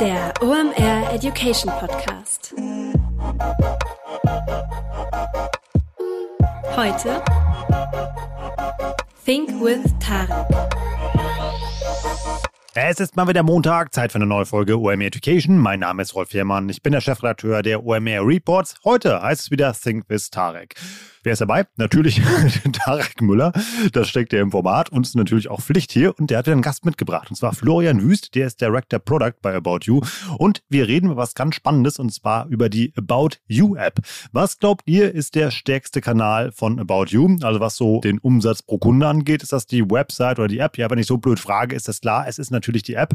Der OMR Education Podcast. Heute Think with Tarek. Es ist mal wieder Montag, Zeit für eine neue Folge OMR Education. Mein Name ist Rolf Herrmann, ich bin der Chefredakteur der OMR Reports. Heute heißt es wieder Think with Tarek. Wer ist dabei? Natürlich Tarek Müller. Das steckt ja im Format und ist natürlich auch Pflicht hier. Und der hat einen Gast mitgebracht. Und zwar Florian Wüst, der ist Director Product bei About You. Und wir reden über was ganz Spannendes und zwar über die About You App. Was glaubt ihr, ist der stärkste Kanal von About You? Also was so den Umsatz pro Kunde angeht, ist das die Website oder die App? Ja, wenn ich so blöd frage, ist das klar. Es ist natürlich die App.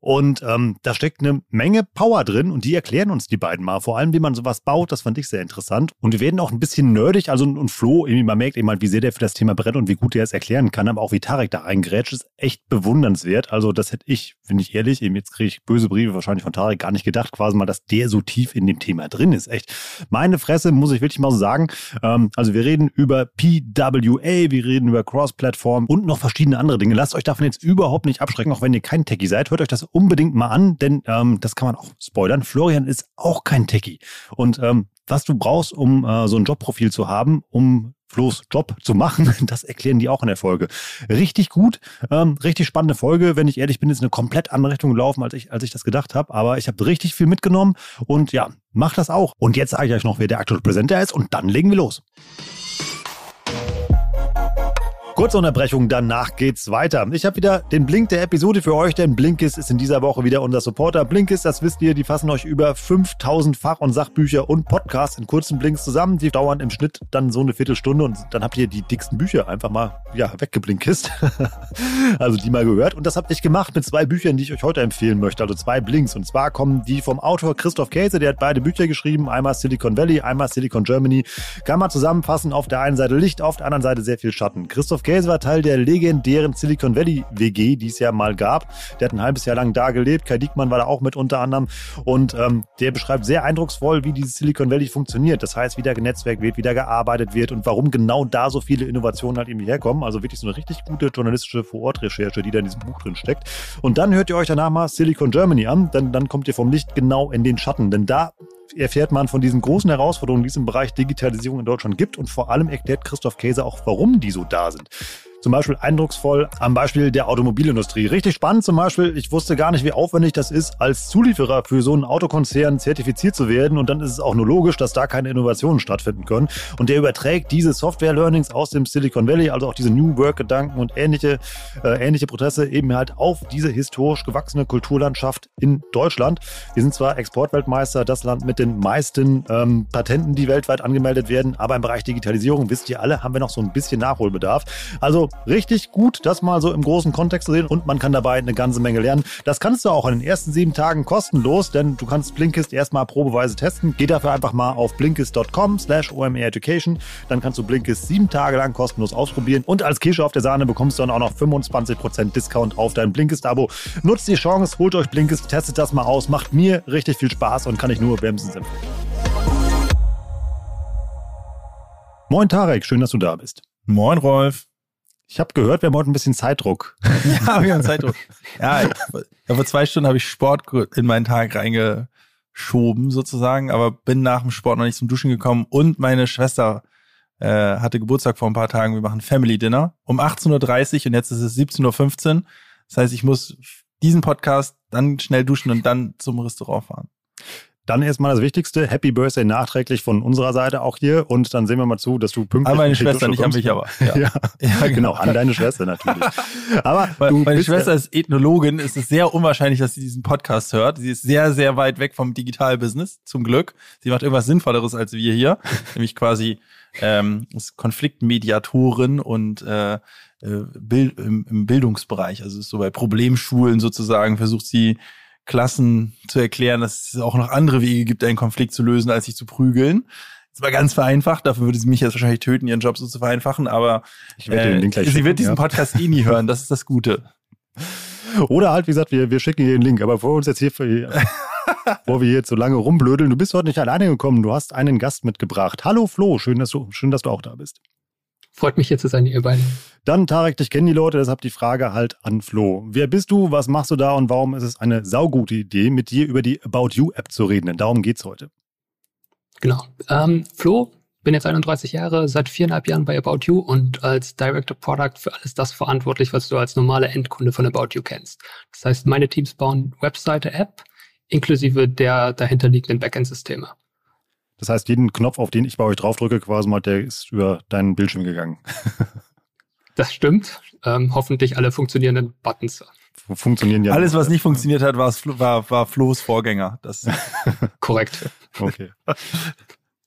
Und ähm, da steckt eine Menge Power drin und die erklären uns die beiden mal. Vor allem, wie man sowas baut, das fand ich sehr interessant. Und wir werden auch ein bisschen nerdig, also und Flo, irgendwie, man merkt eben halt, wie sehr der für das Thema brennt und wie gut der es erklären kann, aber auch wie Tarek da reingrätscht, ist echt bewundernswert. Also das hätte ich, finde ich ehrlich, eben jetzt kriege ich böse Briefe wahrscheinlich von Tarek gar nicht gedacht, quasi mal, dass der so tief in dem Thema drin ist. Echt. Meine Fresse, muss ich wirklich mal so sagen. Ähm, also wir reden über PWA, wir reden über Cross-Plattform und noch verschiedene andere Dinge. Lasst euch davon jetzt überhaupt nicht abschrecken, auch wenn ihr kein Techie seid. Hört euch das unbedingt mal an, denn ähm, das kann man auch spoilern. Florian ist auch kein Techie. Und ähm, was du brauchst, um äh, so ein Jobprofil zu haben, um Flo's Job zu machen. Das erklären die auch in der Folge. Richtig gut, ähm, richtig spannende Folge. Wenn ich ehrlich bin, ist eine komplett andere Richtung gelaufen, als ich, als ich das gedacht habe. Aber ich habe richtig viel mitgenommen und ja, mach das auch. Und jetzt sage ich euch noch, wer der aktuelle Präsenter ist und dann legen wir los. Kurze Unterbrechung, danach geht's weiter. Ich habe wieder den Blink der Episode für euch, denn Blinkist ist in dieser Woche wieder unser Supporter. Blinkist, das wisst ihr, die fassen euch über 5000 Fach- und Sachbücher und Podcasts in kurzen Blinks zusammen. Die dauern im Schnitt dann so eine Viertelstunde und dann habt ihr die dicksten Bücher einfach mal ja, weggeblinkist. also die mal gehört. Und das habt ich gemacht mit zwei Büchern, die ich euch heute empfehlen möchte. Also zwei Blinks. Und zwar kommen die vom Autor Christoph Käse, der hat beide Bücher geschrieben. Einmal Silicon Valley, einmal Silicon Germany. Kann man zusammenfassen. Auf der einen Seite Licht, auf der anderen Seite sehr viel Schatten. Christoph Christoph Käse war Teil der legendären Silicon Valley WG, die es ja mal gab. Der hat ein halbes Jahr lang da gelebt. Kai Diekmann war da auch mit unter anderem. Und ähm, der beschreibt sehr eindrucksvoll, wie dieses Silicon Valley funktioniert. Das heißt, wie da genetzwerkt wird, wie da gearbeitet wird und warum genau da so viele Innovationen halt irgendwie herkommen. Also wirklich so eine richtig gute journalistische Vorortrecherche, die da in diesem Buch drin steckt. Und dann hört ihr euch danach mal Silicon Germany an, denn dann kommt ihr vom Licht genau in den Schatten. Denn da erfährt man von diesen großen Herausforderungen, die es im Bereich Digitalisierung in Deutschland gibt und vor allem erklärt Christoph Käse auch, warum die so da sind. Zum Beispiel eindrucksvoll am Beispiel der Automobilindustrie. Richtig spannend zum Beispiel, ich wusste gar nicht, wie aufwendig das ist, als Zulieferer für so einen Autokonzern zertifiziert zu werden. Und dann ist es auch nur logisch, dass da keine Innovationen stattfinden können. Und der überträgt diese Software-Learnings aus dem Silicon Valley, also auch diese New Work-Gedanken und ähnliche, äh, ähnliche Prozesse eben halt auf diese historisch gewachsene Kulturlandschaft in Deutschland. Wir sind zwar Exportweltmeister, das Land mit den meisten ähm, Patenten, die weltweit angemeldet werden, aber im Bereich Digitalisierung, wisst ihr alle, haben wir noch so ein bisschen Nachholbedarf. Also richtig gut, das mal so im großen Kontext zu sehen und man kann dabei eine ganze Menge lernen. Das kannst du auch in den ersten sieben Tagen kostenlos, denn du kannst Blinkist erstmal probeweise testen. Geh dafür einfach mal auf blinkist.com slash omreducation. Dann kannst du Blinkist sieben Tage lang kostenlos ausprobieren und als Kirsche auf der Sahne bekommst du dann auch noch 25% Discount auf dein Blinkist-Abo. Nutzt die Chance, holt euch Blinkist, testet das mal aus, macht mir richtig viel Spaß und kann ich nur wärmstens empfehlen. Moin Tarek, schön, dass du da bist. Moin Rolf. Ich habe gehört, wir haben heute ein bisschen Zeitdruck. ja, wir haben Zeitdruck. Ja, vor zwei Stunden habe ich Sport in meinen Tag reingeschoben sozusagen, aber bin nach dem Sport noch nicht zum Duschen gekommen und meine Schwester äh, hatte Geburtstag vor ein paar Tagen. Wir machen Family Dinner um 18.30 Uhr und jetzt ist es 17.15 Uhr. Das heißt, ich muss diesen Podcast dann schnell duschen und dann zum Restaurant fahren. Dann erstmal das Wichtigste, Happy Birthday nachträglich von unserer Seite auch hier und dann sehen wir mal zu, dass du pünktlich... An meine Schwester, nicht an mich aber. Ja, ja. ja genau. genau. an deine Schwester natürlich. aber meine Schwester ist Ethnologin, es ist sehr unwahrscheinlich, dass sie diesen Podcast hört. Sie ist sehr, sehr weit weg vom Digitalbusiness, zum Glück. Sie macht irgendwas Sinnvolleres als wir hier, nämlich quasi ähm, ist Konfliktmediatorin und äh, äh Bild, im, im Bildungsbereich, also ist so bei Problemschulen sozusagen, versucht sie Klassen zu erklären, dass es auch noch andere Wege gibt, einen Konflikt zu lösen, als sich zu prügeln. Das war ganz vereinfacht, dafür würde sie mich jetzt wahrscheinlich töten, ihren Job so zu vereinfachen, aber ich werde äh, den sie schicken, wird diesen ja. Podcast eh nie hören, das ist das Gute. Oder halt, wie gesagt, wir, wir schicken ihr den Link, aber vor uns jetzt hier, wo wir jetzt so lange rumblödeln, du bist heute nicht alleine gekommen, du hast einen Gast mitgebracht. Hallo Flo, schön, dass du, schön, dass du auch da bist. Freut mich hier zu sein, ihr beiden. Dann, Tarek, dich kennen die Leute, deshalb die Frage halt an Flo. Wer bist du, was machst du da und warum ist es eine saugute Idee, mit dir über die About You-App zu reden? Denn darum geht's heute. Genau. Ähm, Flo, bin jetzt 31 Jahre, seit viereinhalb Jahren bei About You und als Director Product für alles das verantwortlich, was du als normaler Endkunde von About You kennst. Das heißt, meine Teams bauen Webseite, App, inklusive der dahinterliegenden Backend-Systeme. Das heißt, jeden Knopf, auf den ich bei euch draufdrücke, quasi mal, der ist über deinen Bildschirm gegangen. das stimmt. Ähm, hoffentlich alle funktionierenden Buttons. Funktionieren ja. Alles, was nicht funktioniert hat, war, war, war Flo's Vorgänger. Das Korrekt. Okay.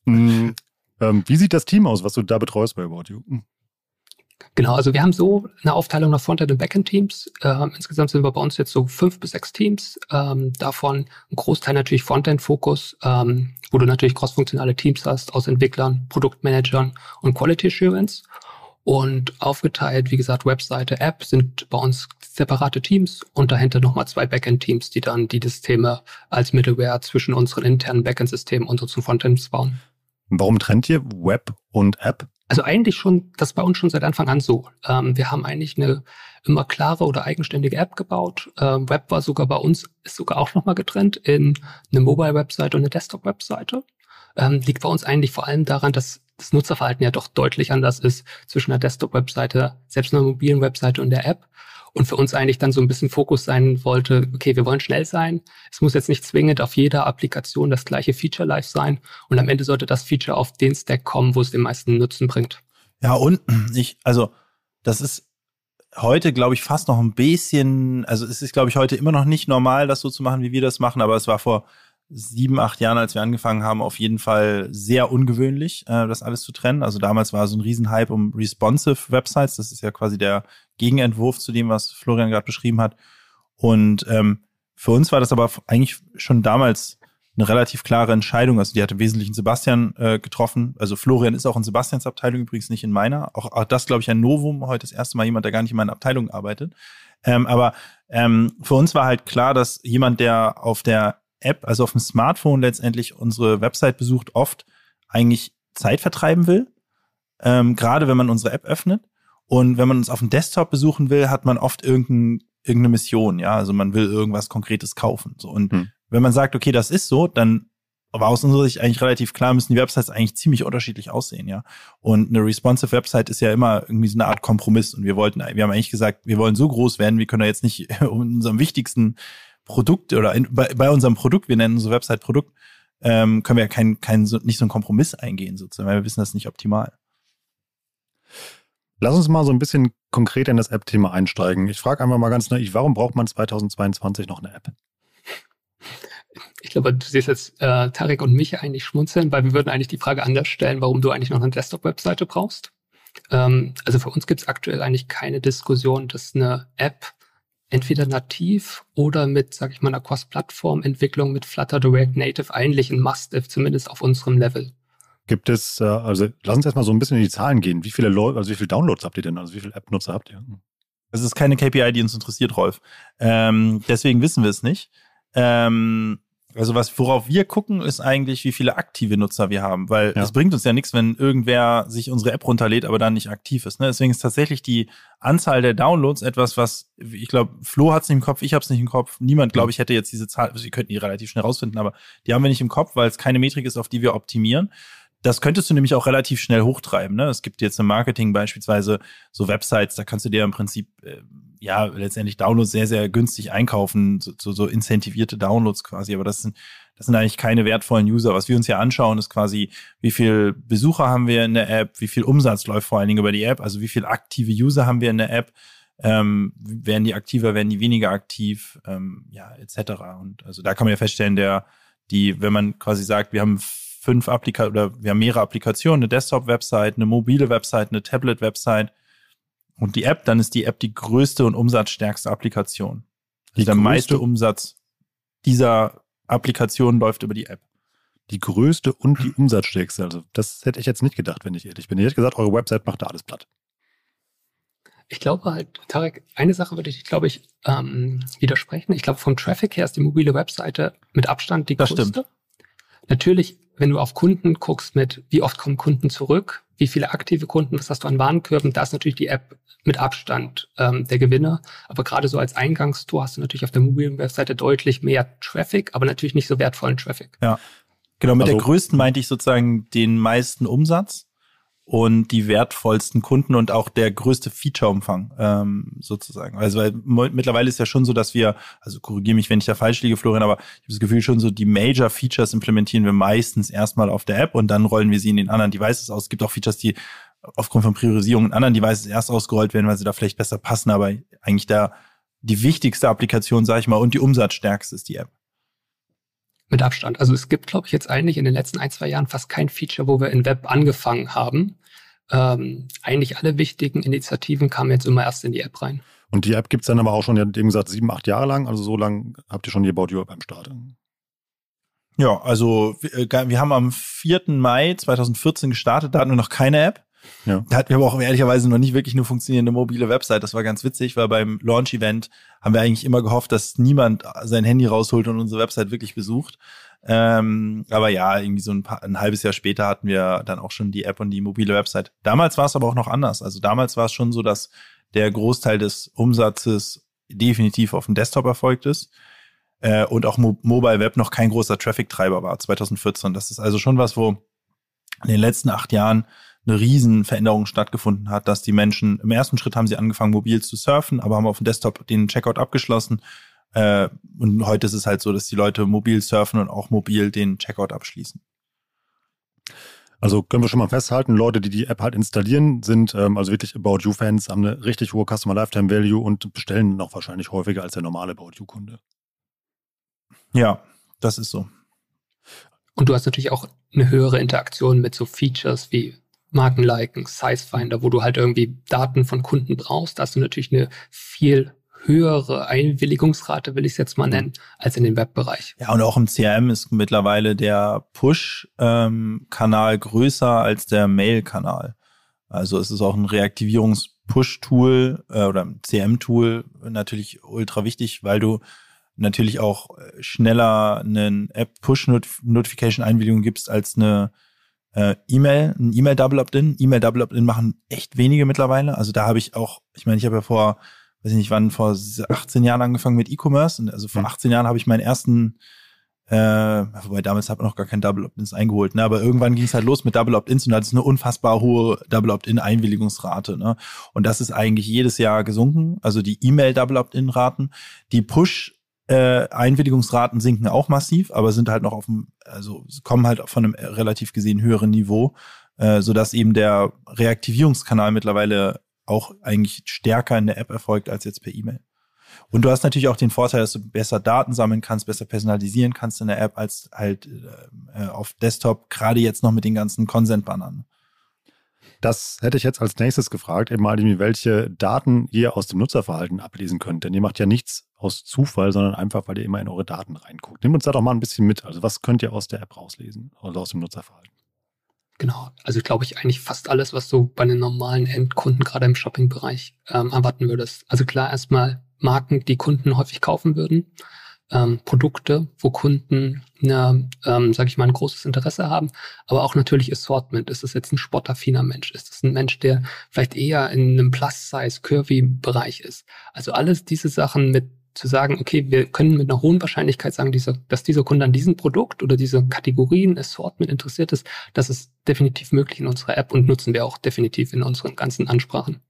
Hm, ähm, wie sieht das Team aus, was du da betreust bei About You? Hm. Genau, also wir haben so eine Aufteilung nach Frontend- und Backend-Teams. Ähm, insgesamt sind wir bei uns jetzt so fünf bis sechs Teams. Ähm, davon ein Großteil natürlich Frontend-Fokus, ähm, wo du natürlich crossfunktionale Teams hast aus Entwicklern, Produktmanagern und Quality Assurance. Und aufgeteilt, wie gesagt, Webseite, App sind bei uns separate Teams und dahinter nochmal zwei Backend-Teams, die dann die Systeme als Middleware zwischen unseren internen Backend-Systemen und unseren Frontends bauen. Warum trennt ihr Web und App? Also eigentlich schon, das bei uns schon seit Anfang an so. Ähm, wir haben eigentlich eine immer klare oder eigenständige App gebaut. Ähm, Web war sogar bei uns, ist sogar auch nochmal getrennt in eine Mobile-Webseite und eine Desktop-Webseite. Ähm, liegt bei uns eigentlich vor allem daran, dass das Nutzerverhalten ja doch deutlich anders ist zwischen der Desktop-Webseite, selbst einer mobilen Webseite und der App und für uns eigentlich dann so ein bisschen Fokus sein wollte, okay, wir wollen schnell sein. Es muss jetzt nicht zwingend auf jeder Applikation das gleiche Feature live sein und am Ende sollte das Feature auf den Stack kommen, wo es den meisten Nutzen bringt. Ja, und ich, also das ist heute, glaube ich, fast noch ein bisschen, also es ist, glaube ich, heute immer noch nicht normal, das so zu machen, wie wir das machen, aber es war vor sieben, acht Jahren, als wir angefangen haben, auf jeden Fall sehr ungewöhnlich, äh, das alles zu trennen. Also damals war so ein Riesenhype um responsive Websites. Das ist ja quasi der Gegenentwurf zu dem, was Florian gerade beschrieben hat. Und ähm, für uns war das aber eigentlich schon damals eine relativ klare Entscheidung. Also die hatte im Wesentlichen Sebastian äh, getroffen. Also Florian ist auch in Sebastians Abteilung übrigens nicht in meiner. Auch, auch das, glaube ich, ein Novum. Heute das erste Mal jemand, der gar nicht in meiner Abteilung arbeitet. Ähm, aber ähm, für uns war halt klar, dass jemand, der auf der App, also auf dem Smartphone letztendlich unsere Website besucht, oft eigentlich Zeit vertreiben will. Ähm, gerade wenn man unsere App öffnet. Und wenn man uns auf dem Desktop besuchen will, hat man oft irgendein, irgendeine Mission, ja. Also man will irgendwas Konkretes kaufen. So. Und hm. wenn man sagt, okay, das ist so, dann war aus unserer Sicht eigentlich relativ klar, müssen die Websites eigentlich ziemlich unterschiedlich aussehen, ja. Und eine responsive Website ist ja immer irgendwie so eine Art Kompromiss. Und wir wollten, wir haben eigentlich gesagt, wir wollen so groß werden, wir können da jetzt nicht unserem wichtigsten Produkt oder in, bei, bei unserem Produkt, wir nennen unsere Website Produkt, ähm, können wir kein, kein, so, nicht so einen Kompromiss eingehen, sozusagen, weil wir wissen, das ist nicht optimal. Lass uns mal so ein bisschen konkret in das App-Thema einsteigen. Ich frage einfach mal ganz naiv, warum braucht man 2022 noch eine App? Ich glaube, du siehst jetzt äh, Tarek und mich eigentlich schmunzeln, weil wir würden eigentlich die Frage anders stellen, warum du eigentlich noch eine Desktop-Webseite brauchst. Ähm, also für uns gibt es aktuell eigentlich keine Diskussion, dass eine App entweder nativ oder mit, sag ich mal, einer Cross-Plattform-Entwicklung mit Flutter Direct Native eigentlich ein Must-If, zumindest auf unserem Level. Gibt es, äh, also lass uns erstmal so ein bisschen in die Zahlen gehen. Wie viele Leute, also wie viele Downloads habt ihr denn? Also wie viele App-Nutzer habt ihr? Es ist keine KPI, die uns interessiert, Rolf. Ähm, deswegen wissen wir es nicht. Ähm, also was, worauf wir gucken, ist eigentlich, wie viele aktive Nutzer wir haben, weil ja. es bringt uns ja nichts, wenn irgendwer sich unsere App runterlädt, aber dann nicht aktiv ist. Ne? Deswegen ist tatsächlich die Anzahl der Downloads etwas, was ich glaube, Flo hat es nicht im Kopf, ich habe es nicht im Kopf. Niemand, glaube ich, hätte jetzt diese Zahl. Sie könnten die relativ schnell rausfinden, aber die haben wir nicht im Kopf, weil es keine Metrik ist, auf die wir optimieren. Das könntest du nämlich auch relativ schnell hochtreiben. Ne? Es gibt jetzt im Marketing beispielsweise so Websites, da kannst du dir im Prinzip äh, ja letztendlich Downloads sehr, sehr günstig einkaufen, so, so, so incentivierte Downloads quasi. Aber das sind, das sind eigentlich keine wertvollen User. Was wir uns ja anschauen, ist quasi, wie viel Besucher haben wir in der App, wie viel Umsatz läuft vor allen Dingen über die App, also wie viel aktive User haben wir in der App. Ähm, werden die aktiver, werden die weniger aktiv, ähm, ja, etc. Und also da kann man ja feststellen, der, die, wenn man quasi sagt, wir haben fünf Applikationen oder wir haben mehrere Applikationen, eine Desktop-Website, eine mobile Website, eine Tablet-Website und die App, dann ist die App die größte und umsatzstärkste Applikation. Also der meiste Umsatz dieser Applikation läuft über die App. Die größte und die umsatzstärkste. Also das hätte ich jetzt nicht gedacht, wenn ich ehrlich bin. Ich hätte gesagt, eure Website macht da alles platt. Ich glaube halt, Tarek, eine Sache würde ich, glaube ich, ähm, widersprechen. Ich glaube, vom Traffic her ist die mobile Webseite mit Abstand die das größte. Stimmt. Natürlich, wenn du auf Kunden guckst mit, wie oft kommen Kunden zurück, wie viele aktive Kunden, was hast du an Warenkörben, da ist natürlich die App mit Abstand ähm, der Gewinner. Aber gerade so als Eingangstor hast du natürlich auf der mobilen Webseite deutlich mehr Traffic, aber natürlich nicht so wertvollen Traffic. Ja. Genau, mit also, der größten meinte ich sozusagen den meisten Umsatz und die wertvollsten Kunden und auch der größte Featureumfang ähm, sozusagen. Also weil mittlerweile ist ja schon so, dass wir, also korrigiere mich, wenn ich da falsch liege, Florian, aber ich habe das Gefühl schon so, die Major Features implementieren wir meistens erstmal auf der App und dann rollen wir sie in den anderen Devices aus. Es gibt auch Features, die aufgrund von Priorisierung in anderen Devices erst ausgerollt werden, weil sie da vielleicht besser passen, aber eigentlich da die wichtigste Applikation, sage ich mal, und die umsatzstärkste ist die App. Mit Abstand. Also es gibt, glaube ich, jetzt eigentlich in den letzten ein, zwei Jahren fast kein Feature, wo wir in Web angefangen haben. Ähm, eigentlich alle wichtigen Initiativen kamen jetzt immer erst in die App rein. Und die App gibt es dann aber auch schon, ja, eben gesagt, sieben, acht Jahre lang. Also so lange habt ihr schon die About You beim Start. Ja, also wir, äh, wir haben am 4. Mai 2014 gestartet, da hatten wir noch keine App. Ja. Da hatten wir aber auch ehrlicherweise noch nicht wirklich eine funktionierende mobile Website. Das war ganz witzig, weil beim Launch-Event haben wir eigentlich immer gehofft, dass niemand sein Handy rausholt und unsere Website wirklich besucht. Ähm, aber ja, irgendwie so ein, paar, ein halbes Jahr später hatten wir dann auch schon die App und die mobile Website. Damals war es aber auch noch anders. Also damals war es schon so, dass der Großteil des Umsatzes definitiv auf dem Desktop erfolgt ist äh, und auch Mo Mobile Web noch kein großer Traffic-Treiber war 2014. Das ist also schon was, wo in den letzten acht Jahren eine Riesenveränderung stattgefunden hat, dass die Menschen im ersten Schritt haben sie angefangen, mobil zu surfen, aber haben auf dem Desktop den Checkout abgeschlossen. Äh, und heute ist es halt so, dass die Leute mobil surfen und auch mobil den Checkout abschließen. Also können wir schon mal festhalten, Leute, die die App halt installieren, sind ähm, also wirklich About You-Fans, haben eine richtig hohe Customer Lifetime Value und bestellen noch wahrscheinlich häufiger als der normale About You-Kunde. Ja, das ist so. Und du hast natürlich auch eine höhere Interaktion mit so Features wie Markenliken, Sizefinder, wo du halt irgendwie Daten von Kunden brauchst, da hast du natürlich eine viel höhere Einwilligungsrate, will ich es jetzt mal nennen, als in dem Webbereich. Ja, und auch im CRM ist mittlerweile der Push-Kanal größer als der Mail-Kanal. Also es ist auch ein Reaktivierungs-Push-Tool äh, oder CM-Tool natürlich ultra wichtig, weil du natürlich auch schneller einen App-Push-Notification-Einwilligung gibst als eine äh, E-Mail, ein E-Mail-Double Opt-in. E-Mail-Double Opt-in machen echt wenige mittlerweile. Also da habe ich auch, ich meine, ich habe ja vor, weiß ich nicht wann, vor 18 Jahren angefangen mit E-Commerce. Und also vor 18 mhm. Jahren habe ich meinen ersten, äh, wobei damals habe ich noch gar kein Double Opt-ins eingeholt, ne? Aber irgendwann ging es halt los mit Double Opt-ins und da ist eine unfassbar hohe Double Opt-in-Einwilligungsrate. Ne? Und das ist eigentlich jedes Jahr gesunken. Also die E-Mail-Double Opt-in-Raten. Die Push äh, Einwilligungsraten sinken auch massiv, aber sind halt noch auf dem, also kommen halt von einem relativ gesehen höheren Niveau, äh, sodass eben der Reaktivierungskanal mittlerweile auch eigentlich stärker in der App erfolgt als jetzt per E-Mail. Und du hast natürlich auch den Vorteil, dass du besser Daten sammeln kannst, besser personalisieren kannst in der App als halt äh, auf Desktop, gerade jetzt noch mit den ganzen Consent-Bannern. Das hätte ich jetzt als nächstes gefragt, eben mal, welche Daten ihr aus dem Nutzerverhalten ablesen könnt. Denn ihr macht ja nichts aus Zufall, sondern einfach, weil ihr immer in eure Daten reinguckt. Nehmt uns da doch mal ein bisschen mit. Also was könnt ihr aus der App rauslesen, also aus dem Nutzerverhalten? Genau, also glaube ich eigentlich fast alles, was du bei den normalen Endkunden gerade im Shopping-Bereich ähm, erwarten würdest. Also klar erstmal Marken, die Kunden häufig kaufen würden ähm, Produkte, wo Kunden eine, ähm, sage ich mal, ein großes Interesse haben, aber auch natürlich Assortment. Ist das jetzt ein sportaffiner Mensch? Ist das ein Mensch, der vielleicht eher in einem Plus-Size, Curvy-Bereich ist? Also alles diese Sachen mit zu sagen, okay, wir können mit einer hohen Wahrscheinlichkeit sagen, dieser, dass dieser Kunde an diesem Produkt oder diese Kategorien, Assortment interessiert ist, das ist definitiv möglich in unserer App und nutzen wir auch definitiv in unseren ganzen Ansprachen.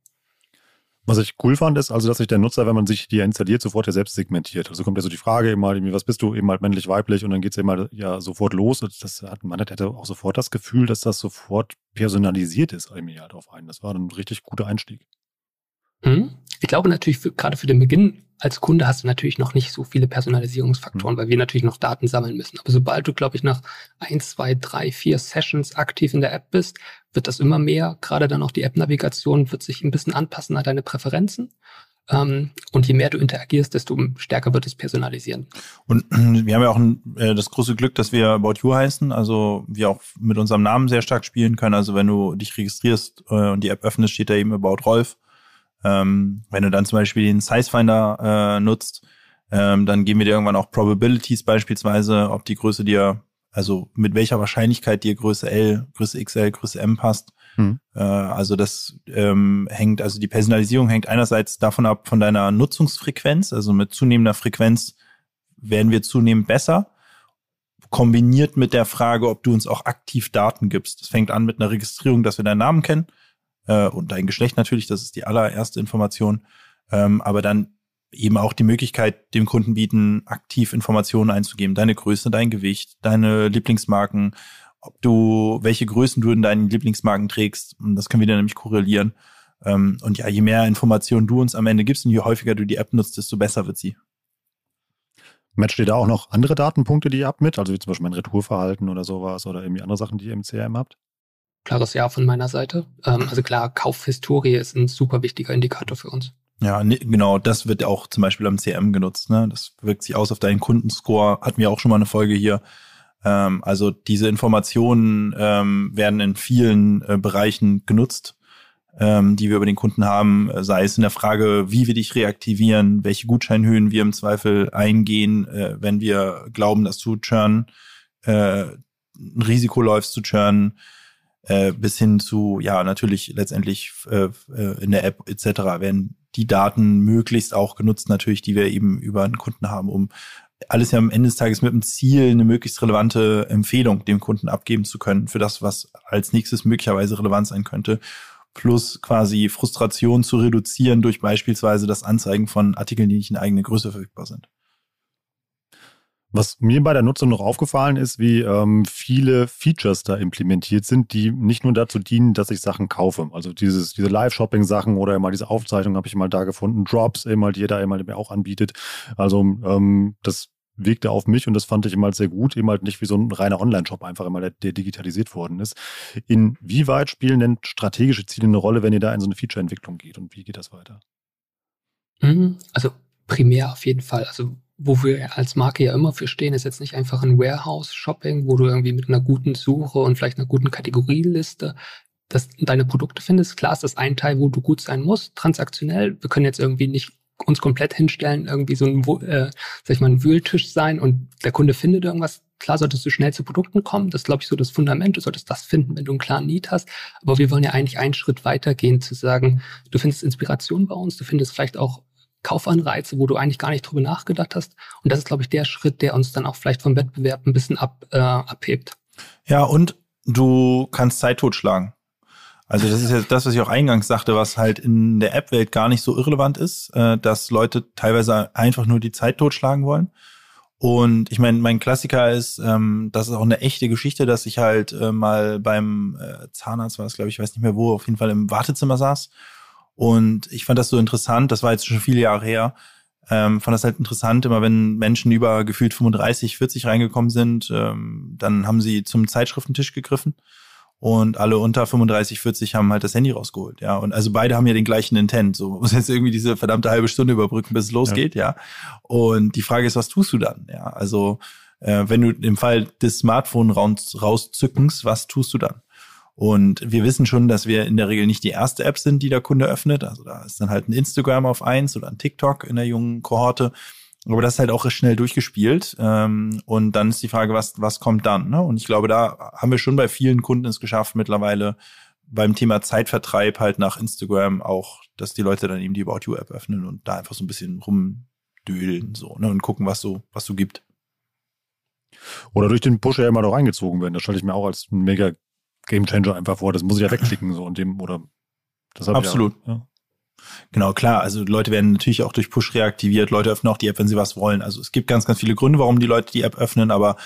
Was ich cool fand, ist also, dass sich der Nutzer, wenn man sich die installiert, sofort ja selbst segmentiert. Also kommt ja so die Frage eben mal, was bist du, eben halt männlich, weiblich und dann geht's eben mal ja sofort los. Das hat, man hatte auch sofort das Gefühl, dass das sofort personalisiert ist, irgendwie halt auf einen. Das war ein richtig guter Einstieg. Hm? Ich glaube natürlich, für, gerade für den Beginn als Kunde hast du natürlich noch nicht so viele Personalisierungsfaktoren, mhm. weil wir natürlich noch Daten sammeln müssen. Aber sobald du, glaube ich, nach ein, zwei, drei, vier Sessions aktiv in der App bist, wird das immer mehr. Gerade dann auch die App-Navigation wird sich ein bisschen anpassen an deine Präferenzen. Ähm, und je mehr du interagierst, desto stärker wird es personalisieren. Und wir haben ja auch ein, äh, das große Glück, dass wir About You heißen, also wir auch mit unserem Namen sehr stark spielen können. Also wenn du dich registrierst äh, und die App öffnest, steht da eben About Rolf. Ähm, wenn du dann zum Beispiel den Sizefinder äh, nutzt, ähm, dann geben wir dir irgendwann auch Probabilities beispielsweise, ob die Größe dir also mit welcher Wahrscheinlichkeit dir Größe L, Größe XL, Größe M passt. Hm. Äh, also das ähm, hängt, also die Personalisierung hängt einerseits davon ab von deiner Nutzungsfrequenz, also mit zunehmender Frequenz werden wir zunehmend besser, kombiniert mit der Frage, ob du uns auch aktiv Daten gibst. Das fängt an mit einer Registrierung, dass wir deinen Namen kennen äh, und dein Geschlecht natürlich, das ist die allererste Information, ähm, aber dann eben auch die Möglichkeit dem Kunden bieten, aktiv Informationen einzugeben, deine Größe, dein Gewicht, deine Lieblingsmarken, ob du, welche Größen du in deinen Lieblingsmarken trägst. Das können wir dann nämlich korrelieren. Ähm, und ja, je mehr Informationen du uns am Ende gibst und je häufiger du die App nutzt, desto besser wird sie. Matcht ihr da auch noch andere Datenpunkte, die ihr habt mit? Also wie zum Beispiel mein Retourverhalten oder sowas oder irgendwie andere Sachen, die ihr im CRM habt? Klares Ja von meiner Seite. Ähm, also klar, Kaufhistorie ist ein super wichtiger Indikator für uns. Ja, ne, genau, das wird auch zum Beispiel am CRM genutzt. Ne? Das wirkt sich aus auf deinen Kundenscore. Hatten wir auch schon mal eine Folge hier. Ähm, also diese Informationen ähm, werden in vielen äh, Bereichen genutzt, ähm, die wir über den Kunden haben, sei es in der Frage, wie wir dich reaktivieren, welche Gutscheinhöhen wir im Zweifel eingehen, äh, wenn wir glauben, dass du Churn äh, ein Risiko läufst zu churn, äh, bis hin zu, ja, natürlich letztendlich äh, äh in der App etc. werden die Daten möglichst auch genutzt, natürlich, die wir eben über einen Kunden haben, um alles ja am Ende des Tages mit dem Ziel, eine möglichst relevante Empfehlung dem Kunden abgeben zu können für das, was als nächstes möglicherweise relevant sein könnte. Plus quasi Frustration zu reduzieren durch beispielsweise das Anzeigen von Artikeln, die nicht in eigene Größe verfügbar sind. Was mir bei der Nutzung noch aufgefallen ist, wie ähm, viele Features da implementiert sind, die nicht nur dazu dienen, dass ich Sachen kaufe. Also dieses, diese Live-Shopping-Sachen oder immer diese Aufzeichnung habe ich mal da gefunden, Drops immer, die jeder immer auch anbietet. Also ähm, das wirkte auf mich und das fand ich immer sehr gut, eben halt nicht wie so ein reiner Online-Shop einfach immer, der, der, digitalisiert worden ist. Inwieweit spielen denn strategische Ziele eine Rolle, wenn ihr da in so eine Feature-Entwicklung geht und wie geht das weiter? Mhm. Also primär auf jeden Fall. Also wo wir als Marke ja immer für stehen, ist jetzt nicht einfach ein Warehouse-Shopping, wo du irgendwie mit einer guten Suche und vielleicht einer guten Kategorieliste das, deine Produkte findest. Klar ist das ein Teil, wo du gut sein musst, transaktionell. Wir können jetzt irgendwie nicht uns komplett hinstellen, irgendwie so ein, äh, sag ich mal, ein Wühltisch sein und der Kunde findet irgendwas. Klar solltest du schnell zu Produkten kommen. Das ist, glaube ich, so das Fundament. Du solltest das finden, wenn du einen klaren Need hast. Aber wir wollen ja eigentlich einen Schritt weitergehen, zu sagen, du findest Inspiration bei uns, du findest vielleicht auch Kaufanreize, wo du eigentlich gar nicht drüber nachgedacht hast. Und das ist, glaube ich, der Schritt, der uns dann auch vielleicht vom Wettbewerb ein bisschen ab, äh, abhebt. Ja, und du kannst Zeit totschlagen. Also das ist ja das, was ich auch eingangs sagte, was halt in der App-Welt gar nicht so irrelevant ist, äh, dass Leute teilweise einfach nur die Zeit totschlagen wollen. Und ich meine, mein Klassiker ist, ähm, das ist auch eine echte Geschichte, dass ich halt äh, mal beim äh, Zahnarzt war glaube ich, weiß nicht mehr wo, auf jeden Fall im Wartezimmer saß und ich fand das so interessant, das war jetzt schon viele Jahre her, ähm, fand das halt interessant, immer wenn Menschen über gefühlt 35, 40 reingekommen sind, ähm, dann haben sie zum Zeitschriftentisch gegriffen und alle unter 35, 40 haben halt das Handy rausgeholt, ja. Und also beide haben ja den gleichen Intent. So muss jetzt irgendwie diese verdammte halbe Stunde überbrücken, bis es losgeht, ja. ja. Und die Frage ist, was tust du dann? Ja, also äh, wenn du im Fall des Smartphone raus, rauszückens, was tust du dann? Und wir wissen schon, dass wir in der Regel nicht die erste App sind, die der Kunde öffnet. Also da ist dann halt ein Instagram auf eins oder ein TikTok in der jungen Kohorte. Aber das ist halt auch schnell durchgespielt. Ähm, und dann ist die Frage, was, was kommt dann? Ne? Und ich glaube, da haben wir schon bei vielen Kunden es geschafft, mittlerweile beim Thema Zeitvertreib halt nach Instagram auch, dass die Leute dann eben die About You App öffnen und da einfach so ein bisschen rumdödeln so ne? und gucken, was so, was so gibt. Oder durch den Push ja immer noch reingezogen werden. Das stelle ich mir auch als mega Gamechanger einfach vor. Das muss ich ja wegklicken so und dem oder das Absolut. Ja, ja. Genau, klar. Also Leute werden natürlich auch durch Push reaktiviert. Leute öffnen auch die App, wenn sie was wollen. Also es gibt ganz, ganz viele Gründe, warum die Leute die App öffnen, aber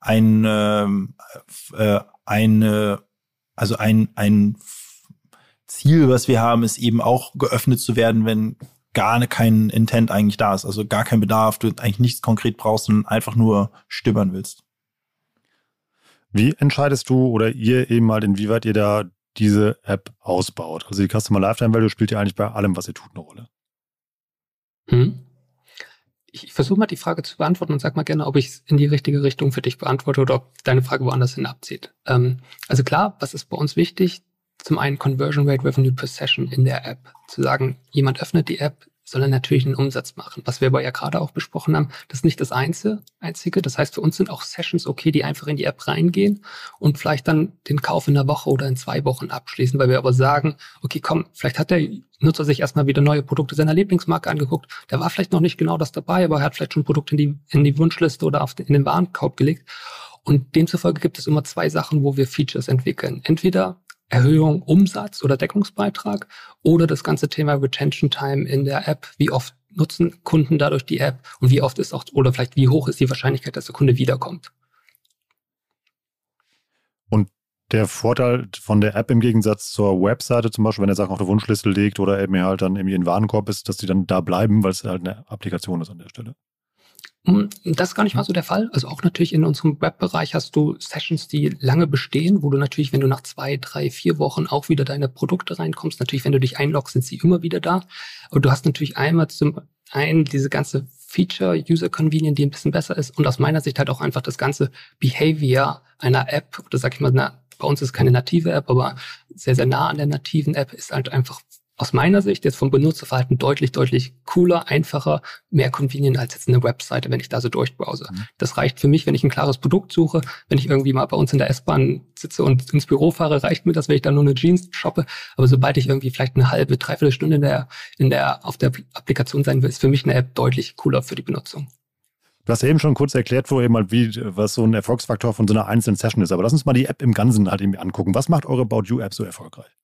ein, ähm, äh, eine, also ein, ein Ziel, was wir haben, ist eben auch geöffnet zu werden, wenn gar kein Intent eigentlich da ist. Also gar kein Bedarf, du eigentlich nichts konkret brauchst, sondern einfach nur stöbern willst. Wie entscheidest du oder ihr eben mal, inwieweit ihr da diese App ausbaut? Also die Customer Lifetime Value spielt ja eigentlich bei allem, was ihr tut, eine Rolle. Hm. Ich versuche mal die Frage zu beantworten und sag mal gerne, ob ich es in die richtige Richtung für dich beantworte oder ob deine Frage woanders hin abzieht. Ähm, also klar, was ist bei uns wichtig? Zum einen Conversion Rate Revenue per Session in der App. Zu sagen, jemand öffnet die App, soll er natürlich einen Umsatz machen. Was wir aber ja gerade auch besprochen haben, das ist nicht das Einzige. Das heißt, für uns sind auch Sessions okay, die einfach in die App reingehen und vielleicht dann den Kauf in einer Woche oder in zwei Wochen abschließen, weil wir aber sagen, okay, komm, vielleicht hat der Nutzer sich erstmal wieder neue Produkte seiner Lieblingsmarke angeguckt. Der war vielleicht noch nicht genau das dabei, aber er hat vielleicht schon Produkte in die, in die Wunschliste oder auf den, in den Warenkorb gelegt. Und demzufolge gibt es immer zwei Sachen, wo wir Features entwickeln. Entweder Erhöhung Umsatz oder Deckungsbeitrag oder das ganze Thema Retention Time in der App. Wie oft nutzen Kunden dadurch die App und wie oft ist auch, oder vielleicht wie hoch ist die Wahrscheinlichkeit, dass der Kunde wiederkommt? Und der Vorteil von der App im Gegensatz zur Webseite zum Beispiel, wenn er Sachen auf der Wunschliste legt oder eben halt dann irgendwie in Warenkorb ist, dass die dann da bleiben, weil es halt eine Applikation ist an der Stelle. Hm, das ist gar nicht mal so der Fall. Also auch natürlich in unserem Webbereich hast du Sessions, die lange bestehen, wo du natürlich, wenn du nach zwei, drei, vier Wochen auch wieder deine Produkte reinkommst, natürlich, wenn du dich einloggst, sind sie immer wieder da. Aber du hast natürlich einmal zum einen diese ganze Feature, User Convenience, die ein bisschen besser ist und aus meiner Sicht halt auch einfach das ganze Behavior einer App oder sag ich mal, na, bei uns ist keine native App, aber sehr, sehr nah an der nativen App ist halt einfach aus meiner Sicht jetzt vom Benutzerverhalten deutlich, deutlich cooler, einfacher, mehr convenient als jetzt eine Webseite, wenn ich da so durchbrowse. Mhm. Das reicht für mich, wenn ich ein klares Produkt suche. Wenn ich irgendwie mal bei uns in der S-Bahn sitze und ins Büro fahre, reicht mir das, wenn ich da nur eine Jeans shoppe. Aber sobald ich irgendwie vielleicht eine halbe, dreiviertel Stunde in der, in der, auf der Applikation sein will, ist für mich eine App deutlich cooler für die Benutzung. Du hast eben schon kurz erklärt vorher mal, wie, was so ein Erfolgsfaktor von so einer einzelnen Session ist. Aber lass uns mal die App im Ganzen halt irgendwie angucken. Was macht eure About You App so erfolgreich?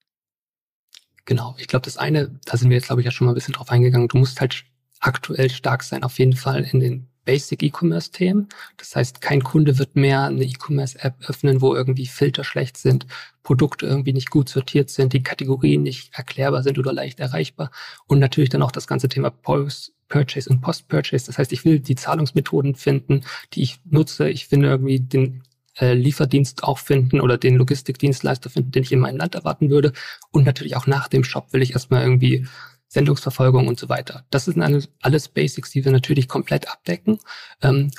Genau, ich glaube, das eine, da sind wir jetzt, glaube ich, ja schon mal ein bisschen drauf eingegangen. Du musst halt aktuell stark sein, auf jeden Fall in den Basic E-Commerce-Themen. Das heißt, kein Kunde wird mehr eine E-Commerce-App öffnen, wo irgendwie Filter schlecht sind, Produkte irgendwie nicht gut sortiert sind, die Kategorien nicht erklärbar sind oder leicht erreichbar. Und natürlich dann auch das ganze Thema Post-Purchase und Post-Purchase. Das heißt, ich will die Zahlungsmethoden finden, die ich nutze. Ich finde irgendwie den äh, Lieferdienst auch finden oder den Logistikdienstleister finden, den ich in meinem Land erwarten würde. Und natürlich auch nach dem Shop will ich erstmal irgendwie Sendungsverfolgung und so weiter. Das sind alles, alles Basics, die wir natürlich komplett abdecken. Ähm,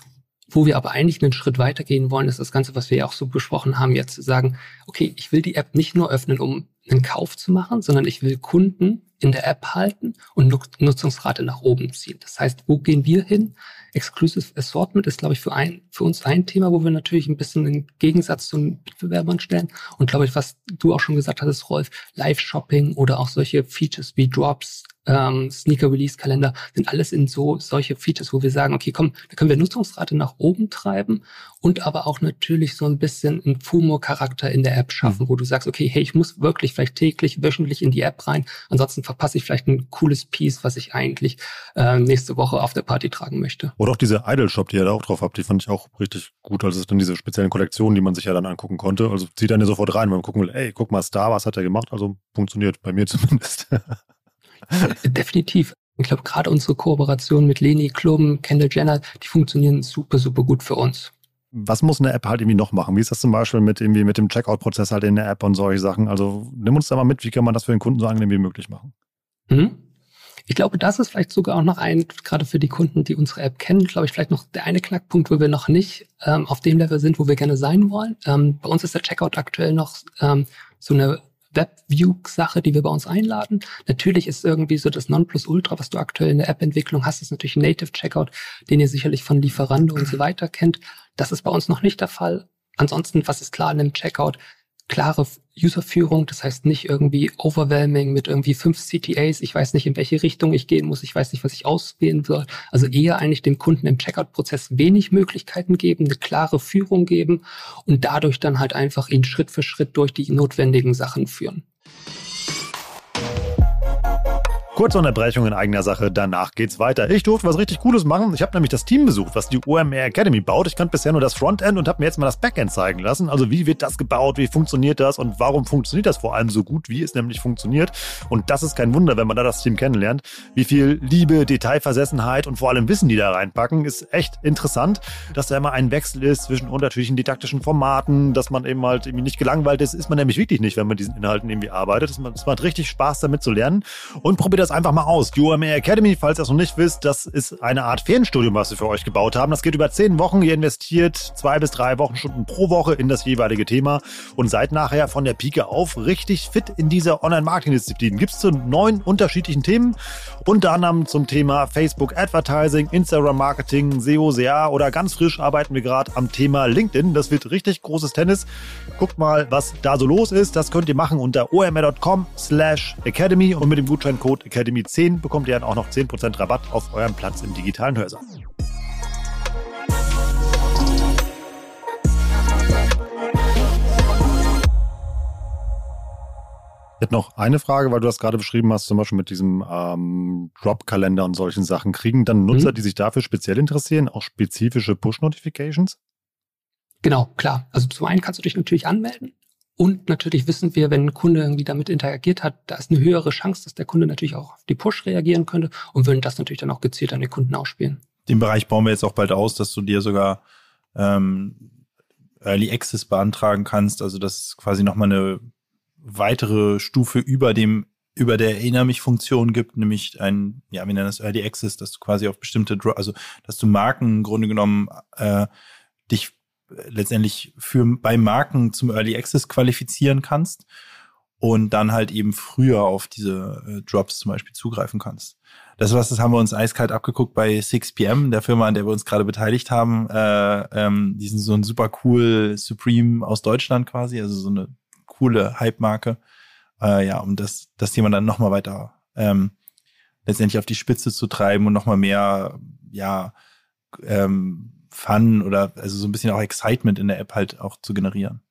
wo wir aber eigentlich einen Schritt weitergehen wollen, ist das Ganze, was wir ja auch so besprochen haben, jetzt zu sagen, okay, ich will die App nicht nur öffnen, um einen Kauf zu machen, sondern ich will Kunden in der App halten und Nutzungsrate nach oben ziehen. Das heißt, wo gehen wir hin? Exclusive Assortment ist, glaube ich, für, ein, für uns ein Thema, wo wir natürlich ein bisschen einen Gegensatz zu den Mitbewerbern stellen. Und glaube ich, was du auch schon gesagt hattest, Rolf, Live-Shopping oder auch solche Features wie Drops, ähm, Sneaker-Release-Kalender sind alles in so solche Features, wo wir sagen, okay, komm, da können wir Nutzungsrate nach oben treiben und aber auch natürlich so ein bisschen einen FUMO-Charakter in der App schaffen, mhm. wo du sagst, okay, hey, ich muss wirklich vielleicht täglich, wöchentlich in die App rein, ansonsten verpasse ich vielleicht ein cooles Piece, was ich eigentlich äh, nächste Woche auf der Party tragen möchte. Oder auch diese Idol-Shop, die ihr da auch drauf habt, die fand ich auch richtig gut. Also es dann diese speziellen Kollektionen, die man sich ja dann angucken konnte. Also zieht dann ja sofort rein, wenn man gucken will, ey, guck mal, Star, was hat er gemacht? Also funktioniert bei mir zumindest. Definitiv. Ich glaube, gerade unsere Kooperation mit Leni Klum, Kendall Jenner, die funktionieren super, super gut für uns. Was muss eine App halt irgendwie noch machen? Wie ist das zum Beispiel mit, irgendwie mit dem Checkout-Prozess halt in der App und solche Sachen? Also nimm uns da mal mit, wie kann man das für den Kunden so angenehm wie möglich machen? Mhm. Ich glaube, das ist vielleicht sogar auch noch ein, gerade für die Kunden, die unsere App kennen, glaube ich, vielleicht noch der eine Knackpunkt, wo wir noch nicht ähm, auf dem Level sind, wo wir gerne sein wollen. Ähm, bei uns ist der Checkout aktuell noch ähm, so eine WebView-Sache, die wir bei uns einladen. Natürlich ist irgendwie so das Nonplusultra, was du aktuell in der App-Entwicklung hast, ist natürlich ein Native-Checkout, den ihr sicherlich von Lieferando und so weiter kennt. Das ist bei uns noch nicht der Fall. Ansonsten, was ist klar in dem Checkout? Klare Userführung, das heißt nicht irgendwie overwhelming mit irgendwie fünf CTAs, ich weiß nicht, in welche Richtung ich gehen muss, ich weiß nicht, was ich auswählen soll. Also eher eigentlich dem Kunden im Checkout-Prozess wenig Möglichkeiten geben, eine klare Führung geben und dadurch dann halt einfach ihn Schritt für Schritt durch die notwendigen Sachen führen. Kurze Unterbrechung in eigener Sache, danach geht's weiter. Ich durfte was richtig Cooles machen. Ich habe nämlich das Team besucht, was die OMR Academy baut. Ich kannte bisher nur das Frontend und habe mir jetzt mal das Backend zeigen lassen. Also wie wird das gebaut, wie funktioniert das und warum funktioniert das vor allem so gut, wie es nämlich funktioniert. Und das ist kein Wunder, wenn man da das Team kennenlernt. Wie viel Liebe, Detailversessenheit und vor allem Wissen die da reinpacken, ist echt interessant, dass da immer ein Wechsel ist zwischen unterschiedlichen didaktischen Formaten, dass man eben halt irgendwie nicht gelangweilt ist, ist man nämlich wirklich nicht, wenn man diesen Inhalten irgendwie arbeitet. Es macht richtig Spaß damit zu lernen und probiert das einfach mal aus. Die OMR Academy, falls ihr es noch nicht wisst, das ist eine Art Ferienstudium, was wir für euch gebaut haben. Das geht über zehn Wochen. Ihr investiert zwei bis drei Wochenstunden pro Woche in das jeweilige Thema und seid nachher von der Pike auf richtig fit in dieser Online-Marketing-Disziplin. Gibt es zu neun unterschiedlichen Themen, unter anderem zum Thema Facebook Advertising, Instagram Marketing, SEO, SEA oder ganz frisch arbeiten wir gerade am Thema LinkedIn. Das wird richtig großes Tennis. Guckt mal, was da so los ist. Das könnt ihr machen unter omr.com slash academy und mit dem Gutscheincode Academy10 bekommt ihr dann auch noch 10% Rabatt auf euren Platz im digitalen Hörsaal. Ich hätte noch eine Frage, weil du das gerade beschrieben hast, zum Beispiel mit diesem ähm, Drop-Kalender und solchen Sachen. Kriegen dann Nutzer, mhm. die sich dafür speziell interessieren, auch spezifische Push-Notifications? Genau, klar. Also zum einen kannst du dich natürlich anmelden und natürlich wissen wir, wenn ein Kunde irgendwie damit interagiert hat, da ist eine höhere Chance, dass der Kunde natürlich auch auf die Push reagieren könnte und würden das natürlich dann auch gezielt an den Kunden ausspielen. Den Bereich bauen wir jetzt auch bald aus, dass du dir sogar ähm, Early Access beantragen kannst, also dass quasi nochmal eine weitere Stufe über dem über der Erinner mich Funktion gibt, nämlich ein, ja, wir nennen das Early Access, dass du quasi auf bestimmte, also dass du Marken im Grunde genommen äh, dich letztendlich für bei Marken zum Early Access qualifizieren kannst und dann halt eben früher auf diese äh, Drops zum Beispiel zugreifen kannst. Das was das haben wir uns eiskalt abgeguckt bei 6pm, der Firma, an der wir uns gerade beteiligt haben. Äh, ähm, die sind so ein super cool Supreme aus Deutschland quasi, also so eine coole Hype-Marke. Äh, ja, um das, das Thema dann nochmal weiter ähm, letztendlich auf die Spitze zu treiben und nochmal mehr, ja, ähm, Fun oder also so ein bisschen auch Excitement in der App halt auch zu generieren.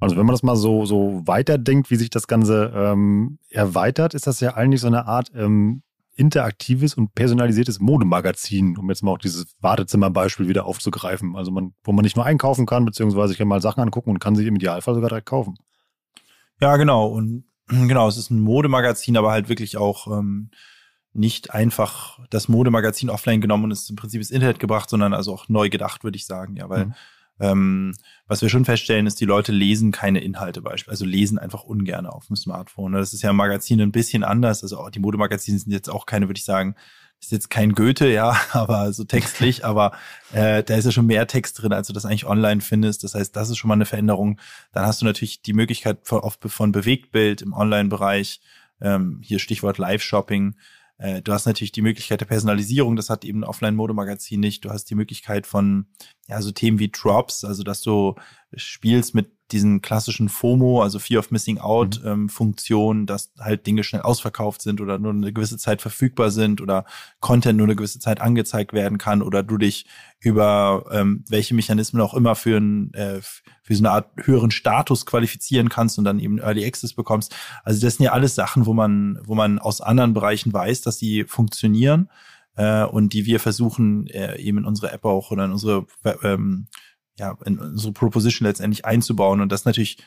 Also wenn man das mal so, so weiterdenkt, wie sich das Ganze ähm, erweitert, ist das ja eigentlich so eine Art ähm, interaktives und personalisiertes Modemagazin, um jetzt mal auch dieses Wartezimmerbeispiel wieder aufzugreifen. Also man, wo man nicht nur einkaufen kann, beziehungsweise ich kann mal Sachen angucken und kann sie im Idealfall sogar direkt kaufen. Ja, genau. Und genau, es ist ein Modemagazin, aber halt wirklich auch ähm, nicht einfach das Modemagazin offline genommen und es im Prinzip ins Internet gebracht, sondern also auch neu gedacht, würde ich sagen. Ja, weil mhm. ähm, was wir schon feststellen, ist, die Leute lesen keine Inhalte beispielsweise, also lesen einfach ungern auf dem Smartphone. Das ist ja im Magazin ein bisschen anders. Also die Modemagazine sind jetzt auch keine, würde ich sagen, ist jetzt kein Goethe, ja, aber so textlich, aber äh, da ist ja schon mehr Text drin, als du das eigentlich online findest. Das heißt, das ist schon mal eine Veränderung. Dann hast du natürlich die Möglichkeit von, von Bewegtbild im Online-Bereich. Ähm, hier Stichwort Live-Shopping. Äh, du hast natürlich die Möglichkeit der Personalisierung, das hat eben ein Offline-Modemagazin nicht. Du hast die Möglichkeit von ja, so Themen wie Drops, also dass du spielst mit diesen klassischen FOMO, also Fear of Missing Out mhm. ähm, Funktion, dass halt Dinge schnell ausverkauft sind oder nur eine gewisse Zeit verfügbar sind oder Content nur eine gewisse Zeit angezeigt werden kann oder du dich über ähm, welche Mechanismen auch immer für, ein, äh, für so eine Art höheren Status qualifizieren kannst und dann eben Early Access bekommst. Also das sind ja alles Sachen, wo man, wo man aus anderen Bereichen weiß, dass sie funktionieren äh, und die wir versuchen äh, eben in unsere App auch oder in unsere ähm, ja, in unsere Proposition letztendlich einzubauen. Und das ist natürlich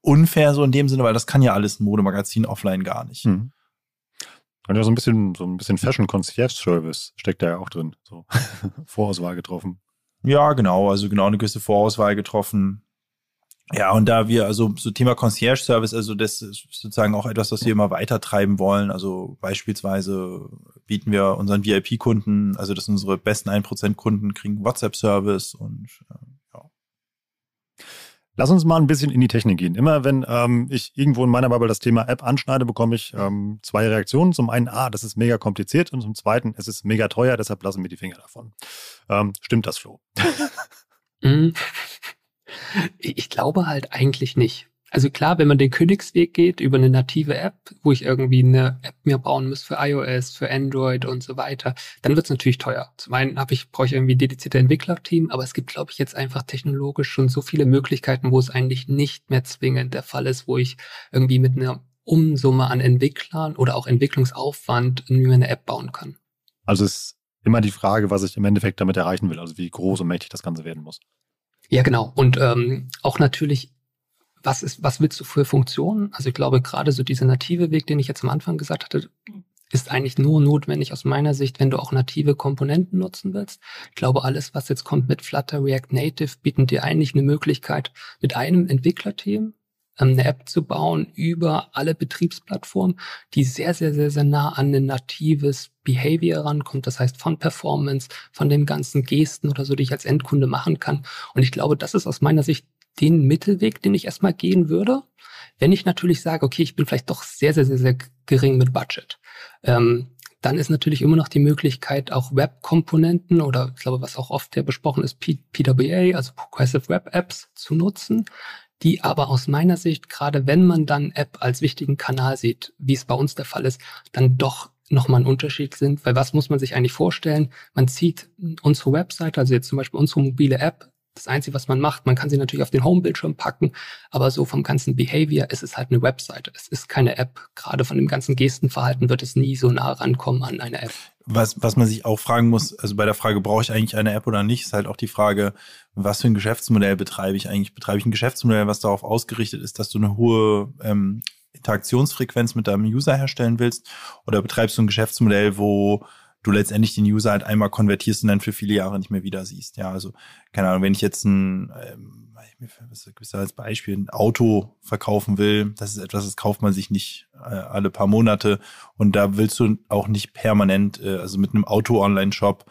unfair so in dem Sinne, weil das kann ja alles ein Modemagazin offline gar nicht. Mhm. Und ja, so ein bisschen, so ein bisschen Fashion Concierge Service steckt da ja auch drin. So Vorauswahl getroffen. Ja, genau. Also genau eine gewisse Vorauswahl getroffen. Ja, und da wir, also so Thema Concierge Service, also das ist sozusagen auch etwas, was wir immer weiter treiben wollen. Also beispielsweise bieten wir unseren VIP-Kunden, also dass unsere besten 1% Kunden kriegen WhatsApp-Service und ja. Lass uns mal ein bisschen in die Technik gehen. Immer wenn ähm, ich irgendwo in meiner Bubble das Thema App anschneide, bekomme ich ähm, zwei Reaktionen. Zum einen, ah, das ist mega kompliziert und zum zweiten, es ist mega teuer, deshalb lassen wir die Finger davon. Ähm, stimmt das, Flo? Mhm. Ich glaube halt eigentlich nicht. Also klar, wenn man den Königsweg geht über eine native App, wo ich irgendwie eine App mir bauen muss für iOS, für Android und so weiter, dann wird es natürlich teuer. Zum einen habe ich, brauche ich irgendwie dedizierte Entwicklerteam, aber es gibt, glaube ich, jetzt einfach technologisch schon so viele Möglichkeiten, wo es eigentlich nicht mehr zwingend der Fall ist, wo ich irgendwie mit einer Umsumme an Entwicklern oder auch Entwicklungsaufwand mir eine App bauen kann. Also es ist immer die Frage, was ich im Endeffekt damit erreichen will, also wie groß und mächtig das Ganze werden muss. Ja, genau. Und ähm, auch natürlich, was ist, was willst du für Funktionen? Also ich glaube, gerade so dieser native Weg, den ich jetzt am Anfang gesagt hatte, ist eigentlich nur notwendig aus meiner Sicht, wenn du auch native Komponenten nutzen willst. Ich glaube, alles, was jetzt kommt mit Flutter, React Native, bieten dir eigentlich eine Möglichkeit, mit einem Entwicklerteam eine App zu bauen über alle Betriebsplattformen, die sehr, sehr, sehr, sehr nah an ein natives Behavior rankommt. Das heißt von Performance, von den ganzen Gesten oder so, die ich als Endkunde machen kann. Und ich glaube, das ist aus meiner Sicht den Mittelweg, den ich erstmal gehen würde. Wenn ich natürlich sage, okay, ich bin vielleicht doch sehr, sehr, sehr, sehr gering mit Budget. Ähm, dann ist natürlich immer noch die Möglichkeit, auch Web-Komponenten oder ich glaube, was auch oft ja besprochen ist, P PWA, also Progressive Web Apps zu nutzen, die aber aus meiner Sicht, gerade wenn man dann App als wichtigen Kanal sieht, wie es bei uns der Fall ist, dann doch nochmal ein Unterschied sind. Weil was muss man sich eigentlich vorstellen? Man zieht unsere Webseite, also jetzt zum Beispiel unsere mobile App, das Einzige, was man macht, man kann sie natürlich auf den Homebildschirm packen, aber so vom ganzen Behavior ist es halt eine Webseite. Es ist keine App. Gerade von dem ganzen Gestenverhalten wird es nie so nah rankommen an eine App. Was, was man sich auch fragen muss, also bei der Frage, brauche ich eigentlich eine App oder nicht, ist halt auch die Frage, was für ein Geschäftsmodell betreibe ich eigentlich? Betreibe ich ein Geschäftsmodell, was darauf ausgerichtet ist, dass du eine hohe ähm, Interaktionsfrequenz mit deinem User herstellen willst? Oder betreibst du ein Geschäftsmodell, wo du letztendlich den User halt einmal konvertierst und dann für viele Jahre nicht mehr wieder siehst. Ja, also, keine Ahnung, wenn ich jetzt ein, ähm, was als Beispiel, ein Auto verkaufen will, das ist etwas, das kauft man sich nicht äh, alle paar Monate und da willst du auch nicht permanent, äh, also mit einem Auto-Online-Shop,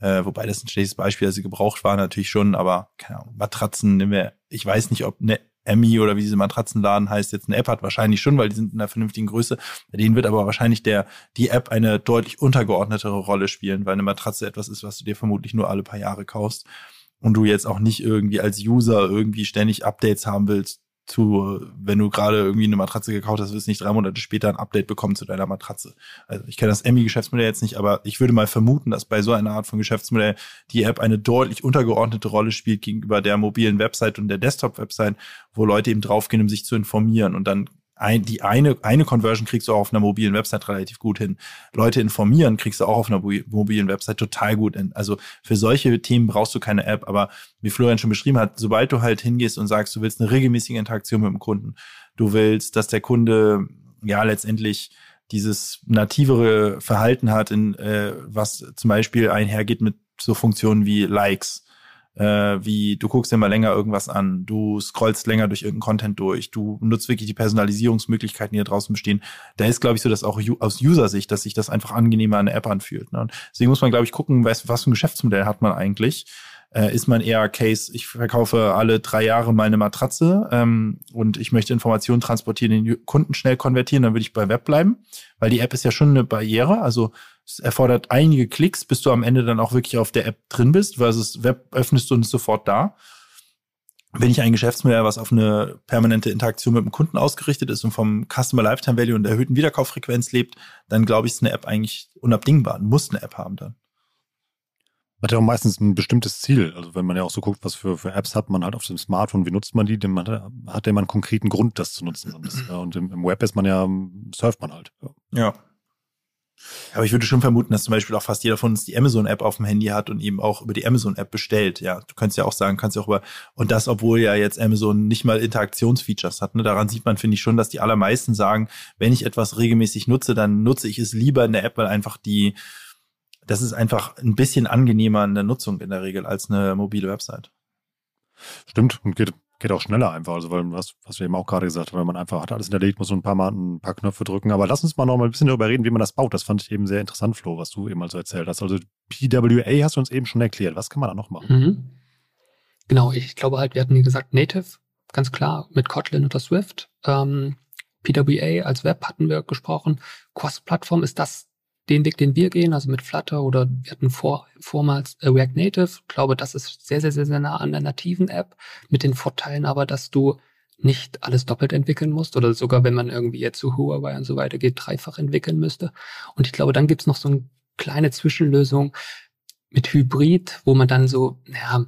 äh, wobei das ein schlechtes Beispiel, also gebraucht war natürlich schon, aber keine Ahnung, Matratzen, ich weiß nicht, ob eine Emmy oder wie diese Matratzenladen heißt, jetzt eine App hat, wahrscheinlich schon, weil die sind in einer vernünftigen Größe. Bei denen wird aber wahrscheinlich der, die App eine deutlich untergeordnetere Rolle spielen, weil eine Matratze etwas ist, was du dir vermutlich nur alle paar Jahre kaufst und du jetzt auch nicht irgendwie als User irgendwie ständig Updates haben willst zu, wenn du gerade irgendwie eine Matratze gekauft hast, wirst du nicht drei Monate später ein Update bekommen zu deiner Matratze. Also ich kenne das Emmy-Geschäftsmodell jetzt nicht, aber ich würde mal vermuten, dass bei so einer Art von Geschäftsmodell die App eine deutlich untergeordnete Rolle spielt gegenüber der mobilen Website und der Desktop-Website, wo Leute eben draufgehen, um sich zu informieren und dann ein, die eine, eine Conversion kriegst du auch auf einer mobilen Website relativ gut hin. Leute informieren kriegst du auch auf einer mobilen Website total gut hin. Also für solche Themen brauchst du keine App, aber wie Florian schon beschrieben hat, sobald du halt hingehst und sagst, du willst eine regelmäßige Interaktion mit dem Kunden, du willst, dass der Kunde ja letztendlich dieses nativere Verhalten hat, in äh, was zum Beispiel einhergeht mit so Funktionen wie Likes äh, wie du guckst dir mal länger irgendwas an, du scrollst länger durch irgendeinen Content durch, du nutzt wirklich die Personalisierungsmöglichkeiten, die da draußen bestehen. Da ist, glaube ich, so, dass auch aus User-Sicht, dass sich das einfach angenehmer an der App anfühlt. Ne? Und deswegen muss man, glaube ich, gucken, was, was für ein Geschäftsmodell hat man eigentlich. Äh, ist man eher Case, ich verkaufe alle drei Jahre mal eine Matratze ähm, und ich möchte Informationen transportieren, den Kunden schnell konvertieren, dann würde ich bei Web bleiben, weil die App ist ja schon eine Barriere. Also es erfordert einige Klicks, bis du am Ende dann auch wirklich auf der App drin bist, versus Web öffnest du und ist sofort da. Wenn ich ein Geschäftsmodell, was auf eine permanente Interaktion mit dem Kunden ausgerichtet ist und vom Customer Lifetime Value und der erhöhten Wiederkauffrequenz lebt, dann glaube ich, ist eine App eigentlich unabdingbar, muss eine App haben dann. Hat ja auch meistens ein bestimmtes Ziel. Also wenn man ja auch so guckt, was für, für Apps hat man halt auf dem Smartphone, wie nutzt man die, dann hat, hat ja immer einen konkreten Grund, das zu nutzen. Und, das, und im, im, Web ist man ja, surft man halt. Ja. ja. Aber ich würde schon vermuten, dass zum Beispiel auch fast jeder von uns die Amazon-App auf dem Handy hat und eben auch über die Amazon-App bestellt. Ja, du könntest ja auch sagen, kannst ja auch über, und das, obwohl ja jetzt Amazon nicht mal Interaktionsfeatures hat. Ne? Daran sieht man, finde ich schon, dass die allermeisten sagen, wenn ich etwas regelmäßig nutze, dann nutze ich es lieber in der App, weil einfach die, das ist einfach ein bisschen angenehmer in der Nutzung in der Regel als eine mobile Website. Stimmt, und geht geht auch schneller einfach. Also, weil was, was wir eben auch gerade gesagt haben, wenn man einfach hat alles hinterlegt, muss so ein paar Mal ein paar Knöpfe drücken. Aber lass uns mal noch mal ein bisschen darüber reden, wie man das baut. Das fand ich eben sehr interessant, Flo, was du eben mal so erzählt hast. Also PWA hast du uns eben schon erklärt. Was kann man da noch machen? Mhm. Genau, ich glaube halt, wir hatten wie gesagt Native, ganz klar, mit Kotlin oder Swift. Ähm, PWA als Web hatten wir gesprochen. Cross-Plattform ist das den Weg, den wir gehen, also mit Flutter oder wir hatten vor, vormals äh, React Native. Ich glaube, das ist sehr, sehr, sehr, sehr nah an der nativen App mit den Vorteilen aber, dass du nicht alles doppelt entwickeln musst oder sogar, wenn man irgendwie jetzt zu Huawei und so weiter geht, dreifach entwickeln müsste. Und ich glaube, dann gibt's noch so eine kleine Zwischenlösung mit Hybrid, wo man dann so, ja,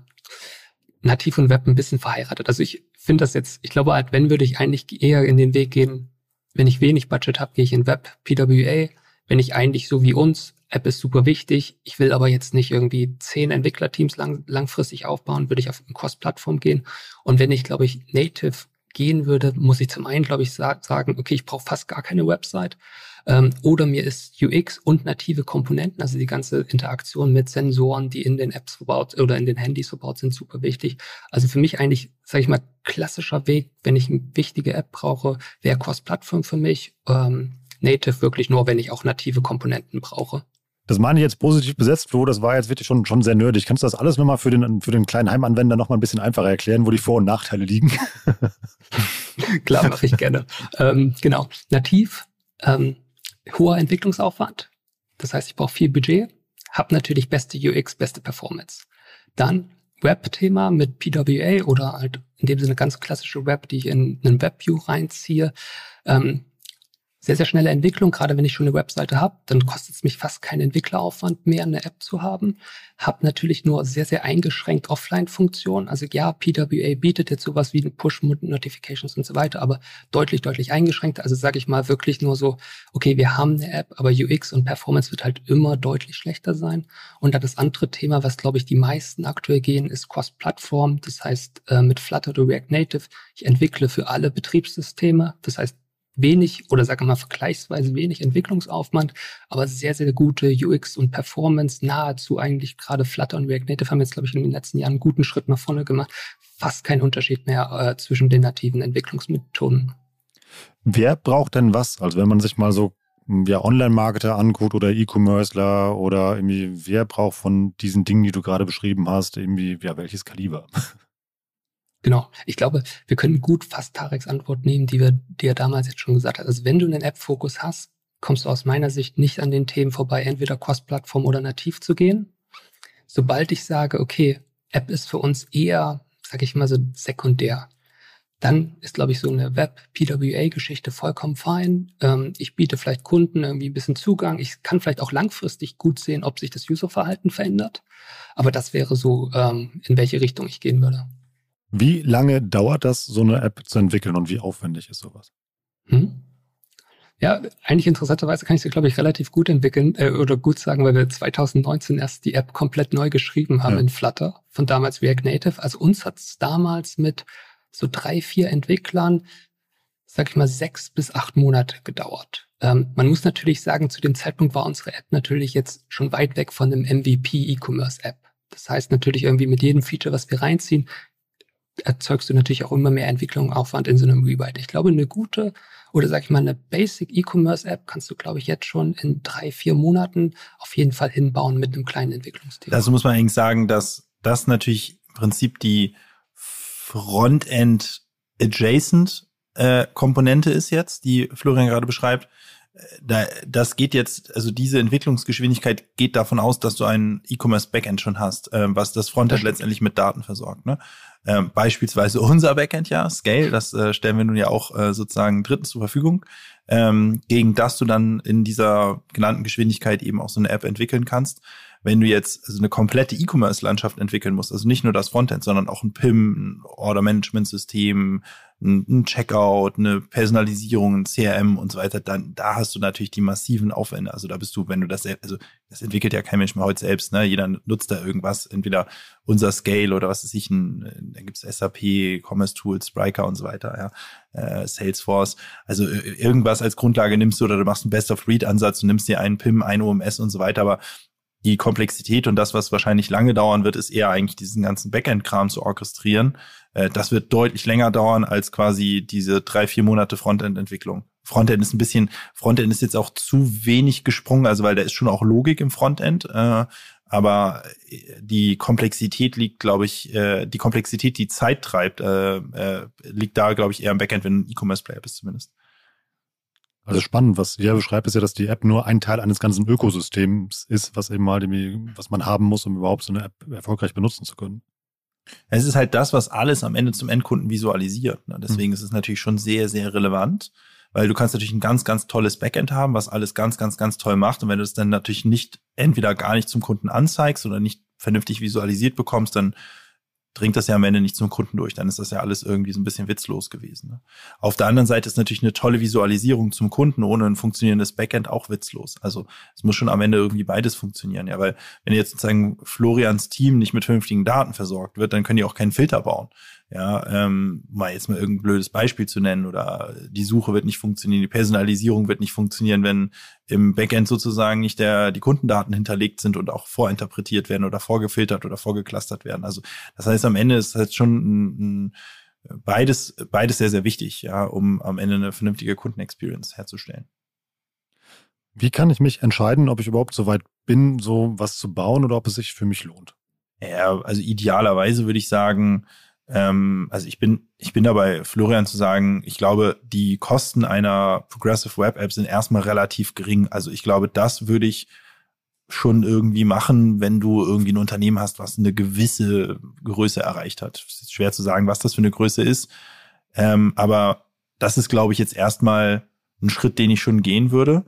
nativ und Web ein bisschen verheiratet. Also ich finde das jetzt, ich glaube halt, wenn würde ich eigentlich eher in den Weg gehen, wenn ich wenig Budget habe, gehe ich in Web, PWA, wenn ich eigentlich so wie uns, App ist super wichtig, ich will aber jetzt nicht irgendwie zehn Entwicklerteams lang, langfristig aufbauen, würde ich auf eine Cross-Plattform gehen. Und wenn ich, glaube ich, Native gehen würde, muss ich zum einen, glaube ich, sagen, okay, ich brauche fast gar keine Website. Ähm, oder mir ist UX und native Komponenten, also die ganze Interaktion mit Sensoren, die in den Apps verbaut oder in den Handys verbaut sind, super wichtig. Also für mich eigentlich, sage ich mal, klassischer Weg, wenn ich eine wichtige App brauche, wäre Cross-Plattform für mich. Ähm, Native wirklich nur, wenn ich auch native Komponenten brauche. Das meine ich jetzt positiv besetzt, Flo. Das war jetzt wirklich schon, schon sehr nerdig. Kannst du das alles nochmal für den, für den kleinen Heimanwender nochmal ein bisschen einfacher erklären, wo die Vor- und Nachteile liegen? Klar, mache ich gerne. ähm, genau. Nativ, ähm, hoher Entwicklungsaufwand. Das heißt, ich brauche viel Budget, habe natürlich beste UX, beste Performance. Dann Web-Thema mit PWA oder halt in dem Sinne ganz klassische Web, die ich in einen WebView reinziehe. Ähm, sehr, sehr schnelle Entwicklung. Gerade wenn ich schon eine Webseite habe, dann kostet es mich fast keinen Entwickleraufwand mehr, eine App zu haben. Hab natürlich nur sehr, sehr eingeschränkt Offline-Funktionen. Also ja, PWA bietet jetzt sowas wie Push-Notifications und so weiter, aber deutlich, deutlich eingeschränkt. Also sage ich mal wirklich nur so, okay, wir haben eine App, aber UX und Performance wird halt immer deutlich schlechter sein. Und dann das andere Thema, was glaube ich die meisten aktuell gehen, ist Cross-Plattform. Das heißt, äh, mit Flutter oder React Native, ich entwickle für alle Betriebssysteme. Das heißt, wenig oder sagen wir mal vergleichsweise wenig Entwicklungsaufwand, aber sehr, sehr gute UX und Performance, nahezu eigentlich gerade Flutter und React Native haben jetzt, glaube ich, in den letzten Jahren einen guten Schritt nach vorne gemacht. Fast kein Unterschied mehr äh, zwischen den nativen Entwicklungsmethoden. Wer braucht denn was? Also wenn man sich mal so hm, ja, Online-Marketer anguckt oder E-Commercer oder irgendwie, wer braucht von diesen Dingen, die du gerade beschrieben hast, irgendwie, ja, welches Kaliber? Genau. Ich glaube, wir können gut fast Tareks Antwort nehmen, die wir dir damals jetzt schon gesagt hat. Also wenn du einen App-Fokus hast, kommst du aus meiner Sicht nicht an den Themen vorbei, entweder Cross-Plattform oder nativ zu gehen. Sobald ich sage, okay, App ist für uns eher, sag ich mal so, sekundär, dann ist, glaube ich, so eine Web-PWA-Geschichte vollkommen fein. Ähm, ich biete vielleicht Kunden irgendwie ein bisschen Zugang. Ich kann vielleicht auch langfristig gut sehen, ob sich das Userverhalten verändert. Aber das wäre so, ähm, in welche Richtung ich gehen würde. Wie lange dauert das, so eine App zu entwickeln und wie aufwendig ist sowas? Hm? Ja, eigentlich interessanterweise kann ich sie, glaube ich, relativ gut entwickeln äh, oder gut sagen, weil wir 2019 erst die App komplett neu geschrieben haben ja. in Flutter von damals React Native. Also uns hat es damals mit so drei, vier Entwicklern, sag ich mal, sechs bis acht Monate gedauert. Ähm, man muss natürlich sagen, zu dem Zeitpunkt war unsere App natürlich jetzt schon weit weg von einem MVP E-Commerce App. Das heißt natürlich irgendwie mit jedem Feature, was wir reinziehen, erzeugst du natürlich auch immer mehr Entwicklungsaufwand in so einem Rewrite. Ich glaube, eine gute oder sag ich mal eine Basic E-Commerce App kannst du, glaube ich, jetzt schon in drei, vier Monaten auf jeden Fall hinbauen mit einem kleinen Entwicklungsteam. Also muss man eigentlich sagen, dass das natürlich im Prinzip die Frontend adjacent äh, ist jetzt, die Florian gerade beschreibt da, das geht jetzt, also diese Entwicklungsgeschwindigkeit geht davon aus, dass du ein E-Commerce Backend schon hast, äh, was das Frontend das letztendlich mit Daten versorgt. Ne? Ähm, beispielsweise unser Backend ja, Scale, das äh, stellen wir nun ja auch äh, sozusagen Dritten zur Verfügung, ähm, gegen das du dann in dieser genannten Geschwindigkeit eben auch so eine App entwickeln kannst wenn du jetzt also eine komplette E-Commerce-Landschaft entwickeln musst, also nicht nur das Frontend, sondern auch ein PIM, ein Order-Management-System, ein Checkout, eine Personalisierung, ein CRM und so weiter, dann da hast du natürlich die massiven Aufwände. Also da bist du, wenn du das, also das entwickelt ja kein Mensch mehr heute selbst, ne? Jeder nutzt da irgendwas, entweder unser Scale oder was ist ich, ein, da gibt's SAP, Commerce Tools, Spriker und so weiter, ja, äh, Salesforce. Also äh, irgendwas als Grundlage nimmst du oder du machst einen Best-of-Breed-Ansatz und nimmst dir einen PIM, ein OMS und so weiter, aber die Komplexität und das, was wahrscheinlich lange dauern wird, ist eher eigentlich diesen ganzen Backend-Kram zu orchestrieren. Äh, das wird deutlich länger dauern als quasi diese drei, vier Monate Frontend-Entwicklung. Frontend ist ein bisschen, Frontend ist jetzt auch zu wenig gesprungen, also weil da ist schon auch Logik im Frontend, äh, aber die Komplexität liegt, glaube ich, äh, die Komplexität, die Zeit treibt, liegt da, glaube ich, eher im Backend, wenn ein E-Commerce-Player bist zumindest. Also spannend, was ihr beschreibt, ist ja, dass die App nur ein Teil eines ganzen Ökosystems ist, was eben mal, was man haben muss, um überhaupt so eine App erfolgreich benutzen zu können. Es ist halt das, was alles am Ende zum Endkunden visualisiert. Ne? Deswegen mhm. ist es natürlich schon sehr, sehr relevant, weil du kannst natürlich ein ganz, ganz tolles Backend haben, was alles ganz, ganz, ganz toll macht. Und wenn du es dann natürlich nicht entweder gar nicht zum Kunden anzeigst oder nicht vernünftig visualisiert bekommst, dann dringt das ja am Ende nicht zum Kunden durch. Dann ist das ja alles irgendwie so ein bisschen witzlos gewesen. Ne? Auf der anderen Seite ist natürlich eine tolle Visualisierung zum Kunden ohne ein funktionierendes Backend auch witzlos. Also es muss schon am Ende irgendwie beides funktionieren. Ja, weil wenn jetzt sozusagen Florians Team nicht mit vernünftigen Daten versorgt wird, dann können die auch keinen Filter bauen. Ja, ähm, mal jetzt mal irgendein blödes Beispiel zu nennen oder die Suche wird nicht funktionieren, die Personalisierung wird nicht funktionieren, wenn im Backend sozusagen nicht der, die Kundendaten hinterlegt sind und auch vorinterpretiert werden oder vorgefiltert oder vorgeclustert werden. Also das heißt, am Ende ist halt schon ein, ein beides, beides sehr, sehr wichtig, ja, um am Ende eine vernünftige Kundenexperience herzustellen. Wie kann ich mich entscheiden, ob ich überhaupt so weit bin, so was zu bauen oder ob es sich für mich lohnt? Ja, also idealerweise würde ich sagen, ähm, also ich bin, ich bin dabei, Florian zu sagen, ich glaube, die Kosten einer Progressive Web App sind erstmal relativ gering. Also ich glaube, das würde ich schon irgendwie machen, wenn du irgendwie ein Unternehmen hast, was eine gewisse Größe erreicht hat. Es ist schwer zu sagen, was das für eine Größe ist. Ähm, aber das ist, glaube ich, jetzt erstmal ein Schritt, den ich schon gehen würde.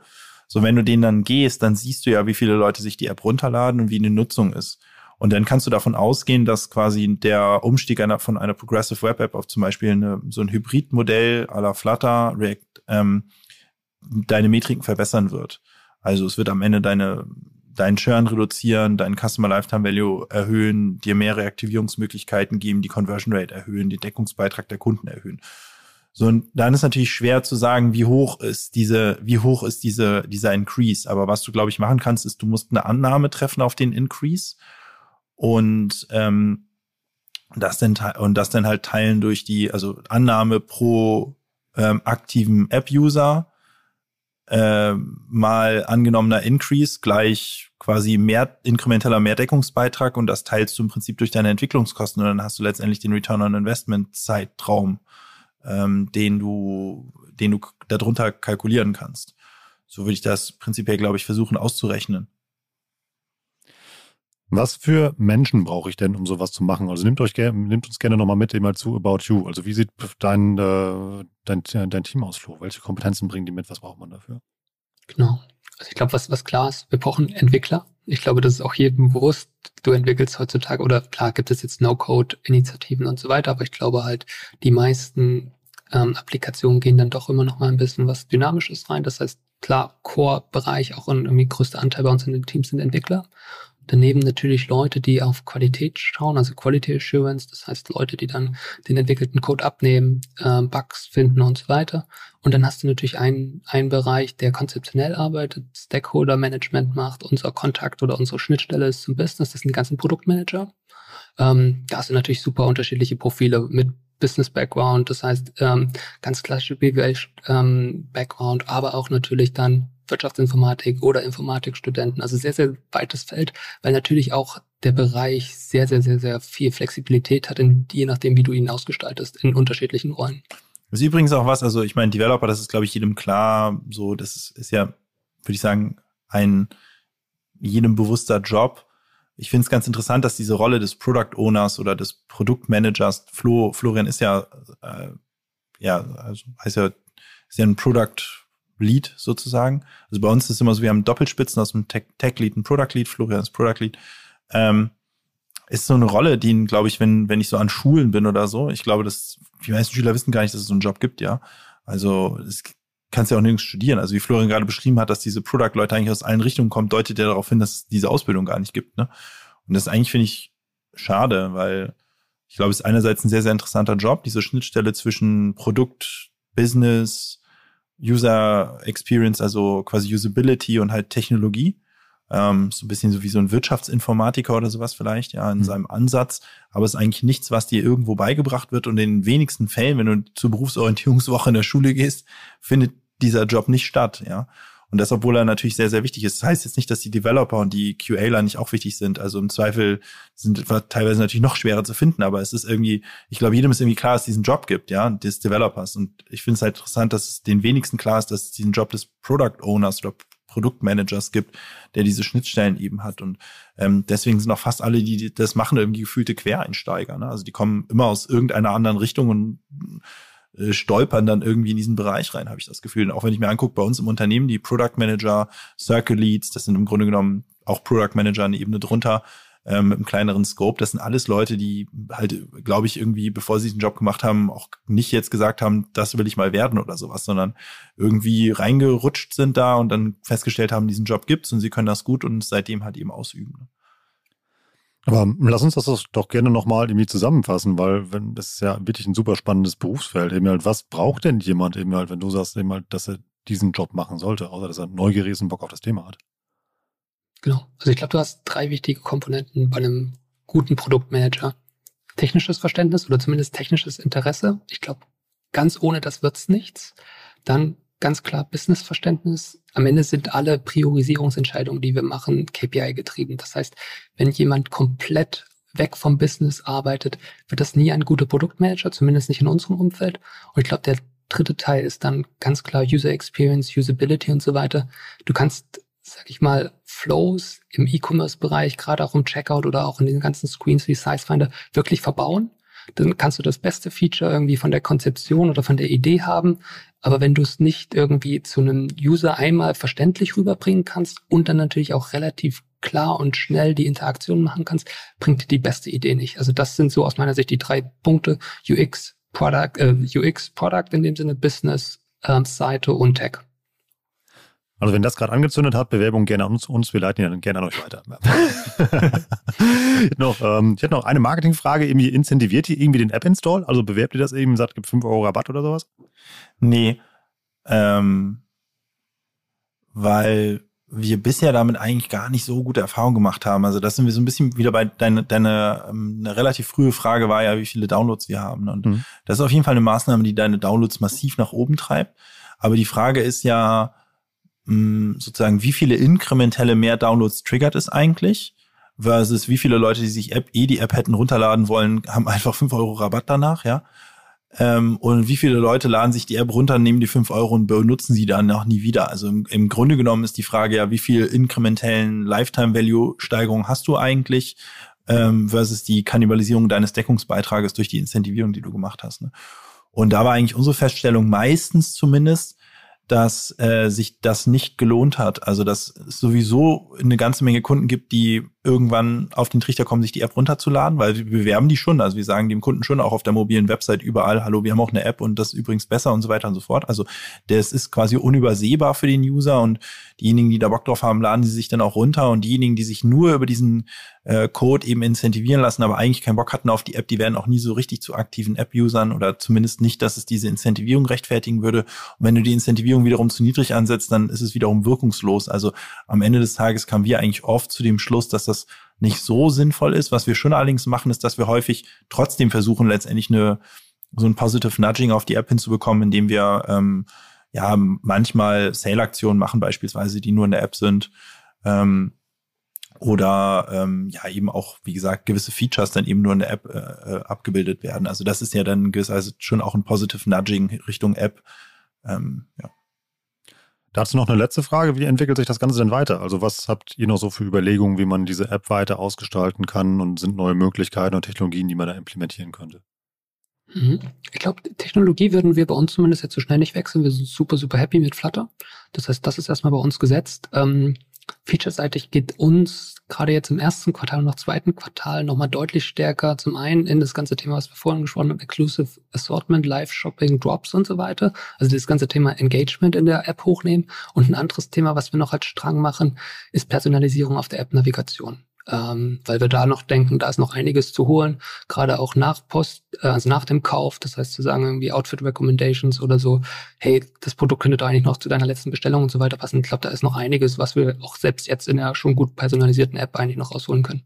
So, wenn du den dann gehst, dann siehst du ja, wie viele Leute sich die App runterladen und wie eine Nutzung ist. Und dann kannst du davon ausgehen, dass quasi der Umstieg einer, von einer Progressive Web App auf zum Beispiel eine, so ein Hybridmodell à la Flutter, React, ähm, deine Metriken verbessern wird. Also es wird am Ende deine, deinen Churn reduzieren, deinen Customer Lifetime Value erhöhen, dir mehr Reaktivierungsmöglichkeiten geben, die Conversion Rate erhöhen, den Deckungsbeitrag der Kunden erhöhen. So, und dann ist natürlich schwer zu sagen, wie hoch ist diese, wie hoch ist diese, dieser Increase. Aber was du, glaube ich, machen kannst, ist, du musst eine Annahme treffen auf den Increase und ähm, das dann und das dann halt teilen durch die, also Annahme pro ähm, aktiven App-User äh, mal angenommener Increase gleich quasi mehr inkrementeller Mehrdeckungsbeitrag und das teilst du im Prinzip durch deine Entwicklungskosten und dann hast du letztendlich den Return on Investment Zeitraum ähm, den du, den du darunter kalkulieren kannst. So würde ich das prinzipiell, glaube ich, versuchen auszurechnen. Was für Menschen brauche ich denn, um sowas zu machen? Also nimmt euch nimmt uns gerne nochmal mit immer zu About You. Also wie sieht dein, äh, dein, dein Team aus, Flo? Welche Kompetenzen bringen die mit? Was braucht man dafür? Genau. Also ich glaube, was, was klar ist, wir brauchen Entwickler. Ich glaube, das ist auch jedem bewusst. Du entwickelst heutzutage, oder klar gibt es jetzt No-Code-Initiativen und so weiter, aber ich glaube halt, die meisten ähm, Applikationen gehen dann doch immer noch mal ein bisschen was Dynamisches rein. Das heißt, klar, Core-Bereich, auch irgendwie größter Anteil bei uns in den Teams sind Entwickler. Daneben natürlich Leute, die auf Qualität schauen, also Quality Assurance, das heißt Leute, die dann den entwickelten Code abnehmen, äh, Bugs finden und so weiter. Und dann hast du natürlich einen, einen Bereich, der konzeptionell arbeitet, Stakeholder Management macht, unser Kontakt oder unsere Schnittstelle ist zum Business, das sind die ganzen Produktmanager. Ähm, da hast du natürlich super unterschiedliche Profile mit Business Background, das heißt ähm, ganz klassische BWL ähm, Background, aber auch natürlich dann Wirtschaftsinformatik oder Informatikstudenten. Also sehr, sehr weites Feld, weil natürlich auch der Bereich sehr, sehr, sehr, sehr viel Flexibilität hat, in, je nachdem, wie du ihn ausgestaltest, in unterschiedlichen Rollen. Das ist übrigens auch was, also ich meine, Developer, das ist, glaube ich, jedem klar, so, das ist, ja, würde ich sagen, ein jedem bewusster Job ich finde es ganz interessant, dass diese Rolle des Product Owners oder des Produktmanagers, Flo, Florian ist ja, äh, ja, also heißt ja, ist ja ein Product Lead sozusagen. Also bei uns ist es immer so, wir haben Doppelspitzen aus dem Tech, Tech Lead, ein Product Lead, Florian ist Product Lead. Ähm, ist so eine Rolle, die, glaube ich, wenn, wenn ich so an Schulen bin oder so, ich glaube, dass die meisten Schüler wissen gar nicht, dass es so einen Job gibt, ja. Also es kannst ja auch nirgends studieren. Also wie Florian gerade beschrieben hat, dass diese Product-Leute eigentlich aus allen Richtungen kommen, deutet ja darauf hin, dass es diese Ausbildung gar nicht gibt. Ne? Und das eigentlich finde ich schade, weil ich glaube, es ist einerseits ein sehr, sehr interessanter Job, diese Schnittstelle zwischen Produkt, Business, User Experience, also quasi Usability und halt Technologie. Ähm, so ein bisschen so wie so ein Wirtschaftsinformatiker oder sowas vielleicht, ja, in mhm. seinem Ansatz. Aber es ist eigentlich nichts, was dir irgendwo beigebracht wird. Und in den wenigsten Fällen, wenn du zur Berufsorientierungswoche in der Schule gehst, findet dieser Job nicht statt, ja. Und das, obwohl er natürlich sehr, sehr wichtig ist. Das heißt jetzt nicht, dass die Developer und die QAler nicht auch wichtig sind. Also im Zweifel sind teilweise natürlich noch schwerer zu finden, aber es ist irgendwie, ich glaube, jedem ist irgendwie klar, dass es diesen Job gibt, ja, des Developers. Und ich finde es halt interessant, dass es den wenigsten klar ist, dass es diesen Job des Product Owners oder Produktmanagers gibt, der diese Schnittstellen eben hat. Und ähm, deswegen sind auch fast alle, die das machen, irgendwie gefühlte Quereinsteiger. Ne? Also die kommen immer aus irgendeiner anderen Richtung und äh, stolpern dann irgendwie in diesen Bereich rein, habe ich das Gefühl. Und auch wenn ich mir angucke, bei uns im Unternehmen, die Product Manager, Circle Leads, das sind im Grunde genommen auch Product Manager eine Ebene drunter, ähm, mit einem kleineren Scope. Das sind alles Leute, die halt, glaube ich, irgendwie, bevor sie diesen Job gemacht haben, auch nicht jetzt gesagt haben, das will ich mal werden oder sowas, sondern irgendwie reingerutscht sind da und dann festgestellt haben, diesen Job gibt's und sie können das gut und seitdem halt eben ausüben. Aber lass uns das doch gerne nochmal irgendwie zusammenfassen, weil wenn das ist ja wirklich ein super spannendes Berufsfeld. Eben halt, was braucht denn jemand eben halt, wenn du sagst, eben halt, dass er diesen Job machen sollte, außer dass er neugierig und Bock auf das Thema hat? Genau. Also ich glaube, du hast drei wichtige Komponenten bei einem guten Produktmanager. Technisches Verständnis oder zumindest technisches Interesse. Ich glaube, ganz ohne das wird's nichts. Dann ganz klar Businessverständnis. Am Ende sind alle Priorisierungsentscheidungen, die wir machen, KPI getrieben. Das heißt, wenn jemand komplett weg vom Business arbeitet, wird das nie ein guter Produktmanager, zumindest nicht in unserem Umfeld. Und ich glaube, der dritte Teil ist dann ganz klar User Experience, Usability und so weiter. Du kannst, sag ich mal, Flows im E-Commerce-Bereich, gerade auch im Checkout oder auch in den ganzen Screens wie Sizefinder, wirklich verbauen dann kannst du das beste Feature irgendwie von der Konzeption oder von der Idee haben. Aber wenn du es nicht irgendwie zu einem User einmal verständlich rüberbringen kannst und dann natürlich auch relativ klar und schnell die Interaktion machen kannst, bringt dir die beste Idee nicht. Also das sind so aus meiner Sicht die drei Punkte. UX, Product, äh, UX, Product in dem Sinne, Business, ähm, Seite und Tech. Also wenn das gerade angezündet hat, Bewerbung gerne an uns, uns wir leiten ja dann gerne an euch weiter. ich, noch, ähm, ich hätte noch eine Marketingfrage. Irgendwie incentiviert ihr irgendwie den App-Install? Also bewerbt ihr das eben, sagt, gibt 5 Euro Rabatt oder sowas? Nee. Ähm, weil wir bisher damit eigentlich gar nicht so gute Erfahrungen gemacht haben. Also das sind wir so ein bisschen wieder bei deine, deine ähm, eine relativ frühe Frage war ja, wie viele Downloads wir haben. Und mhm. das ist auf jeden Fall eine Maßnahme, die deine Downloads massiv nach oben treibt. Aber die Frage ist ja, sozusagen, wie viele inkrementelle mehr Downloads triggert es eigentlich? Versus wie viele Leute, die sich App, eh die App hätten runterladen wollen, haben einfach fünf Euro Rabatt danach, ja. Ähm, und wie viele Leute laden sich die App runter, nehmen die fünf Euro und benutzen sie dann auch nie wieder. Also im, im Grunde genommen ist die Frage ja, wie viel inkrementellen Lifetime-Value-Steigerung hast du eigentlich ähm, versus die Kannibalisierung deines Deckungsbeitrages durch die Incentivierung, die du gemacht hast. Ne? Und da war eigentlich unsere Feststellung meistens zumindest, dass äh, sich das nicht gelohnt hat. Also dass es sowieso eine ganze Menge Kunden gibt, die irgendwann auf den Trichter kommen, sich die App runterzuladen, weil wir bewerben die schon. Also wir sagen dem Kunden schon auch auf der mobilen Website überall, hallo, wir haben auch eine App und das ist übrigens besser und so weiter und so fort. Also das ist quasi unübersehbar für den User und diejenigen, die da Bock drauf haben, laden sie sich dann auch runter und diejenigen, die sich nur über diesen äh, Code eben incentivieren lassen, aber eigentlich keinen Bock hatten auf die App, die werden auch nie so richtig zu aktiven App-Usern oder zumindest nicht, dass es diese Incentivierung rechtfertigen würde. Und wenn du die Incentivierung wiederum zu niedrig ansetzt, dann ist es wiederum wirkungslos. Also am Ende des Tages kamen wir eigentlich oft zu dem Schluss, dass das nicht so sinnvoll ist. Was wir schon allerdings machen, ist, dass wir häufig trotzdem versuchen, letztendlich eine so ein Positive Nudging auf die App hinzubekommen, indem wir ähm, ja manchmal Sale-Aktionen machen, beispielsweise, die nur in der App sind. Ähm, oder ähm, ja eben auch, wie gesagt, gewisse Features dann eben nur in der App äh, äh abgebildet werden. Also das ist ja dann gewiss, also schon auch ein Positive Nudging Richtung App. Ähm, ja. Dazu noch eine letzte Frage. Wie entwickelt sich das Ganze denn weiter? Also was habt ihr noch so für Überlegungen, wie man diese App weiter ausgestalten kann und sind neue Möglichkeiten und Technologien, die man da implementieren könnte? Mhm. Ich glaube, Technologie würden wir bei uns zumindest jetzt so schnell nicht wechseln. Wir sind super, super happy mit Flutter. Das heißt, das ist erstmal bei uns gesetzt. Ähm, Featureseitig geht uns gerade jetzt im ersten Quartal und noch zweiten Quartal nochmal deutlich stärker zum einen in das ganze Thema, was wir vorhin gesprochen haben, Exclusive Assortment, Live-Shopping, Drops und so weiter. Also das ganze Thema Engagement in der App hochnehmen. Und ein anderes Thema, was wir noch als Strang machen, ist Personalisierung auf der App-Navigation ähm, weil wir da noch denken, da ist noch einiges zu holen, gerade auch nach Post, äh, also nach dem Kauf. Das heißt zu sagen, irgendwie Outfit Recommendations oder so, hey, das Produkt könnte da eigentlich noch zu deiner letzten Bestellung und so weiter passen. Ich glaube, da ist noch einiges, was wir auch selbst jetzt in der schon gut personalisierten App eigentlich noch rausholen können.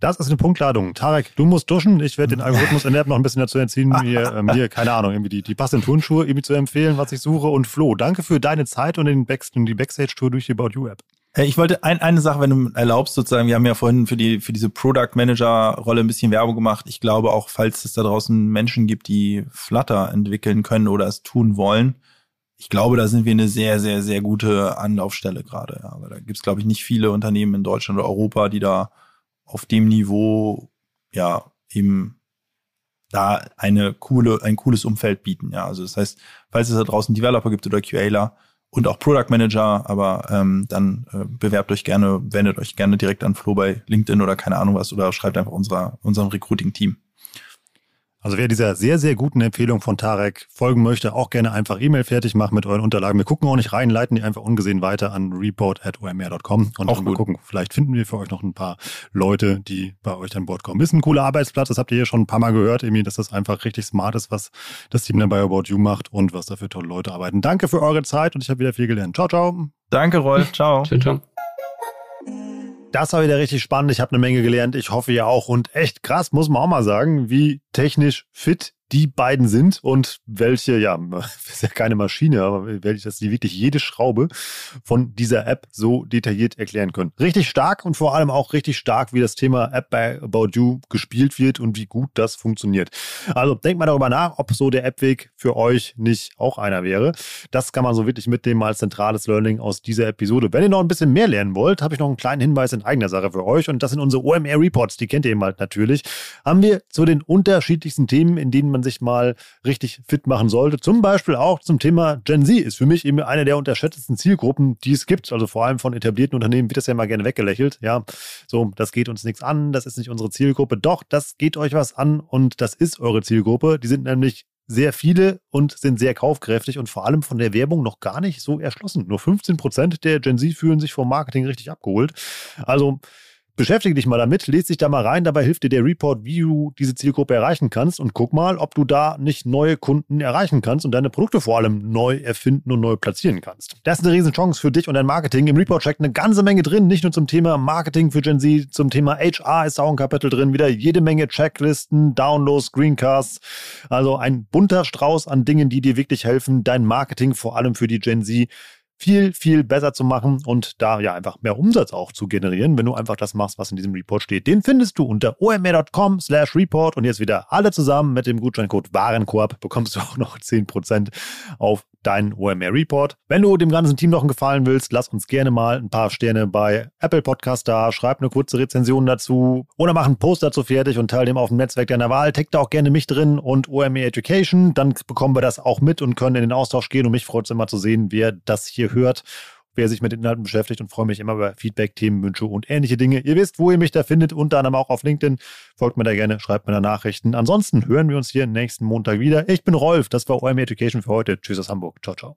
Das ist eine Punktladung. Tarek, du musst duschen. Ich werde den Algorithmus in der App noch ein bisschen dazu entziehen, mir, ähm, hier, keine Ahnung, irgendwie die, die passenden Turnschuhe irgendwie zu empfehlen, was ich suche. Und Flo, danke für deine Zeit und den Back die Backstage-Tour durch die About You App. Ich wollte ein, eine Sache, wenn du erlaubst, sozusagen, wir haben ja vorhin für die für diese Product Manager Rolle ein bisschen Werbung gemacht. Ich glaube auch, falls es da draußen Menschen gibt, die Flutter entwickeln können oder es tun wollen, ich glaube, da sind wir eine sehr, sehr, sehr gute Anlaufstelle gerade. Ja. Aber da gibt es, glaube ich, nicht viele Unternehmen in Deutschland oder Europa, die da auf dem Niveau ja eben da eine coole, ein cooles Umfeld bieten. Ja, also das heißt, falls es da draußen Developer gibt oder QAler, und auch Product Manager, aber ähm, dann äh, bewerbt euch gerne, wendet euch gerne direkt an Flo bei LinkedIn oder keine Ahnung was oder schreibt einfach unserer, unserem Recruiting-Team. Also wer dieser sehr, sehr guten Empfehlung von Tarek folgen möchte, auch gerne einfach E-Mail fertig machen mit euren Unterlagen. Wir gucken auch nicht rein, leiten die einfach ungesehen weiter an report.omr.com und auch mal gucken, vielleicht finden wir für euch noch ein paar Leute, die bei euch an Bord kommen. Ist ein cooler Arbeitsplatz, das habt ihr hier schon ein paar Mal gehört, irgendwie, dass das einfach richtig smart ist, was das Team dann bei About You macht und was da für tolle Leute arbeiten. Danke für eure Zeit und ich habe wieder viel gelernt. Ciao, ciao. Danke, Rolf. Ciao. ciao, ciao. Das war wieder richtig spannend. Ich habe eine Menge gelernt. Ich hoffe ja auch. Und echt krass, muss man auch mal sagen, wie technisch fit die beiden sind und welche, ja, ist ja keine Maschine, aber welche, dass die wirklich jede Schraube von dieser App so detailliert erklären können. Richtig stark und vor allem auch richtig stark, wie das Thema App bei About You gespielt wird und wie gut das funktioniert. Also denkt mal darüber nach, ob so der Appweg für euch nicht auch einer wäre. Das kann man so wirklich mitnehmen als zentrales Learning aus dieser Episode. Wenn ihr noch ein bisschen mehr lernen wollt, habe ich noch einen kleinen Hinweis in eigener Sache für euch und das sind unsere OMR Reports, die kennt ihr eben halt natürlich. Haben wir zu den unterschiedlichsten Themen, in denen man man sich mal richtig fit machen sollte. Zum Beispiel auch zum Thema Gen Z ist für mich eben eine der unterschätztesten Zielgruppen, die es gibt. Also vor allem von etablierten Unternehmen wird das ja mal gerne weggelächelt. Ja, so, das geht uns nichts an, das ist nicht unsere Zielgruppe. Doch, das geht euch was an und das ist eure Zielgruppe. Die sind nämlich sehr viele und sind sehr kaufkräftig und vor allem von der Werbung noch gar nicht so erschlossen. Nur 15 Prozent der Gen Z fühlen sich vom Marketing richtig abgeholt. Also Beschäftige dich mal damit, lese dich da mal rein. Dabei hilft dir der Report, wie du diese Zielgruppe erreichen kannst und guck mal, ob du da nicht neue Kunden erreichen kannst und deine Produkte vor allem neu erfinden und neu platzieren kannst. Das ist eine Riesenchance für dich und dein Marketing. Im Report steckt eine ganze Menge drin, nicht nur zum Thema Marketing für Gen Z, zum Thema HR ist auch ein Kapitel drin, wieder jede Menge Checklisten, Downloads, Screencasts. Also ein bunter Strauß an Dingen, die dir wirklich helfen, dein Marketing vor allem für die Gen Z viel, viel besser zu machen und da ja einfach mehr Umsatz auch zu generieren, wenn du einfach das machst, was in diesem Report steht. Den findest du unter omr.com slash report und jetzt wieder alle zusammen mit dem Gutscheincode Warenkorb bekommst du auch noch 10% auf deinen OMR Report. Wenn du dem ganzen Team noch einen Gefallen willst, lass uns gerne mal ein paar Sterne bei Apple Podcast da, schreib eine kurze Rezension dazu oder mach einen Post dazu fertig und teile dem auf dem Netzwerk deiner Wahl. Tag da auch gerne mich drin und OMR Education. Dann bekommen wir das auch mit und können in den Austausch gehen. Und mich freut es immer zu sehen, wer das hier hört wer sich mit Inhalten beschäftigt und freue mich immer über Feedback, Themenwünsche und ähnliche Dinge. Ihr wisst, wo ihr mich da findet, unter anderem auch auf LinkedIn. Folgt mir da gerne, schreibt mir da Nachrichten. Ansonsten hören wir uns hier nächsten Montag wieder. Ich bin Rolf, das war OM Education für heute. Tschüss aus Hamburg. Ciao, ciao.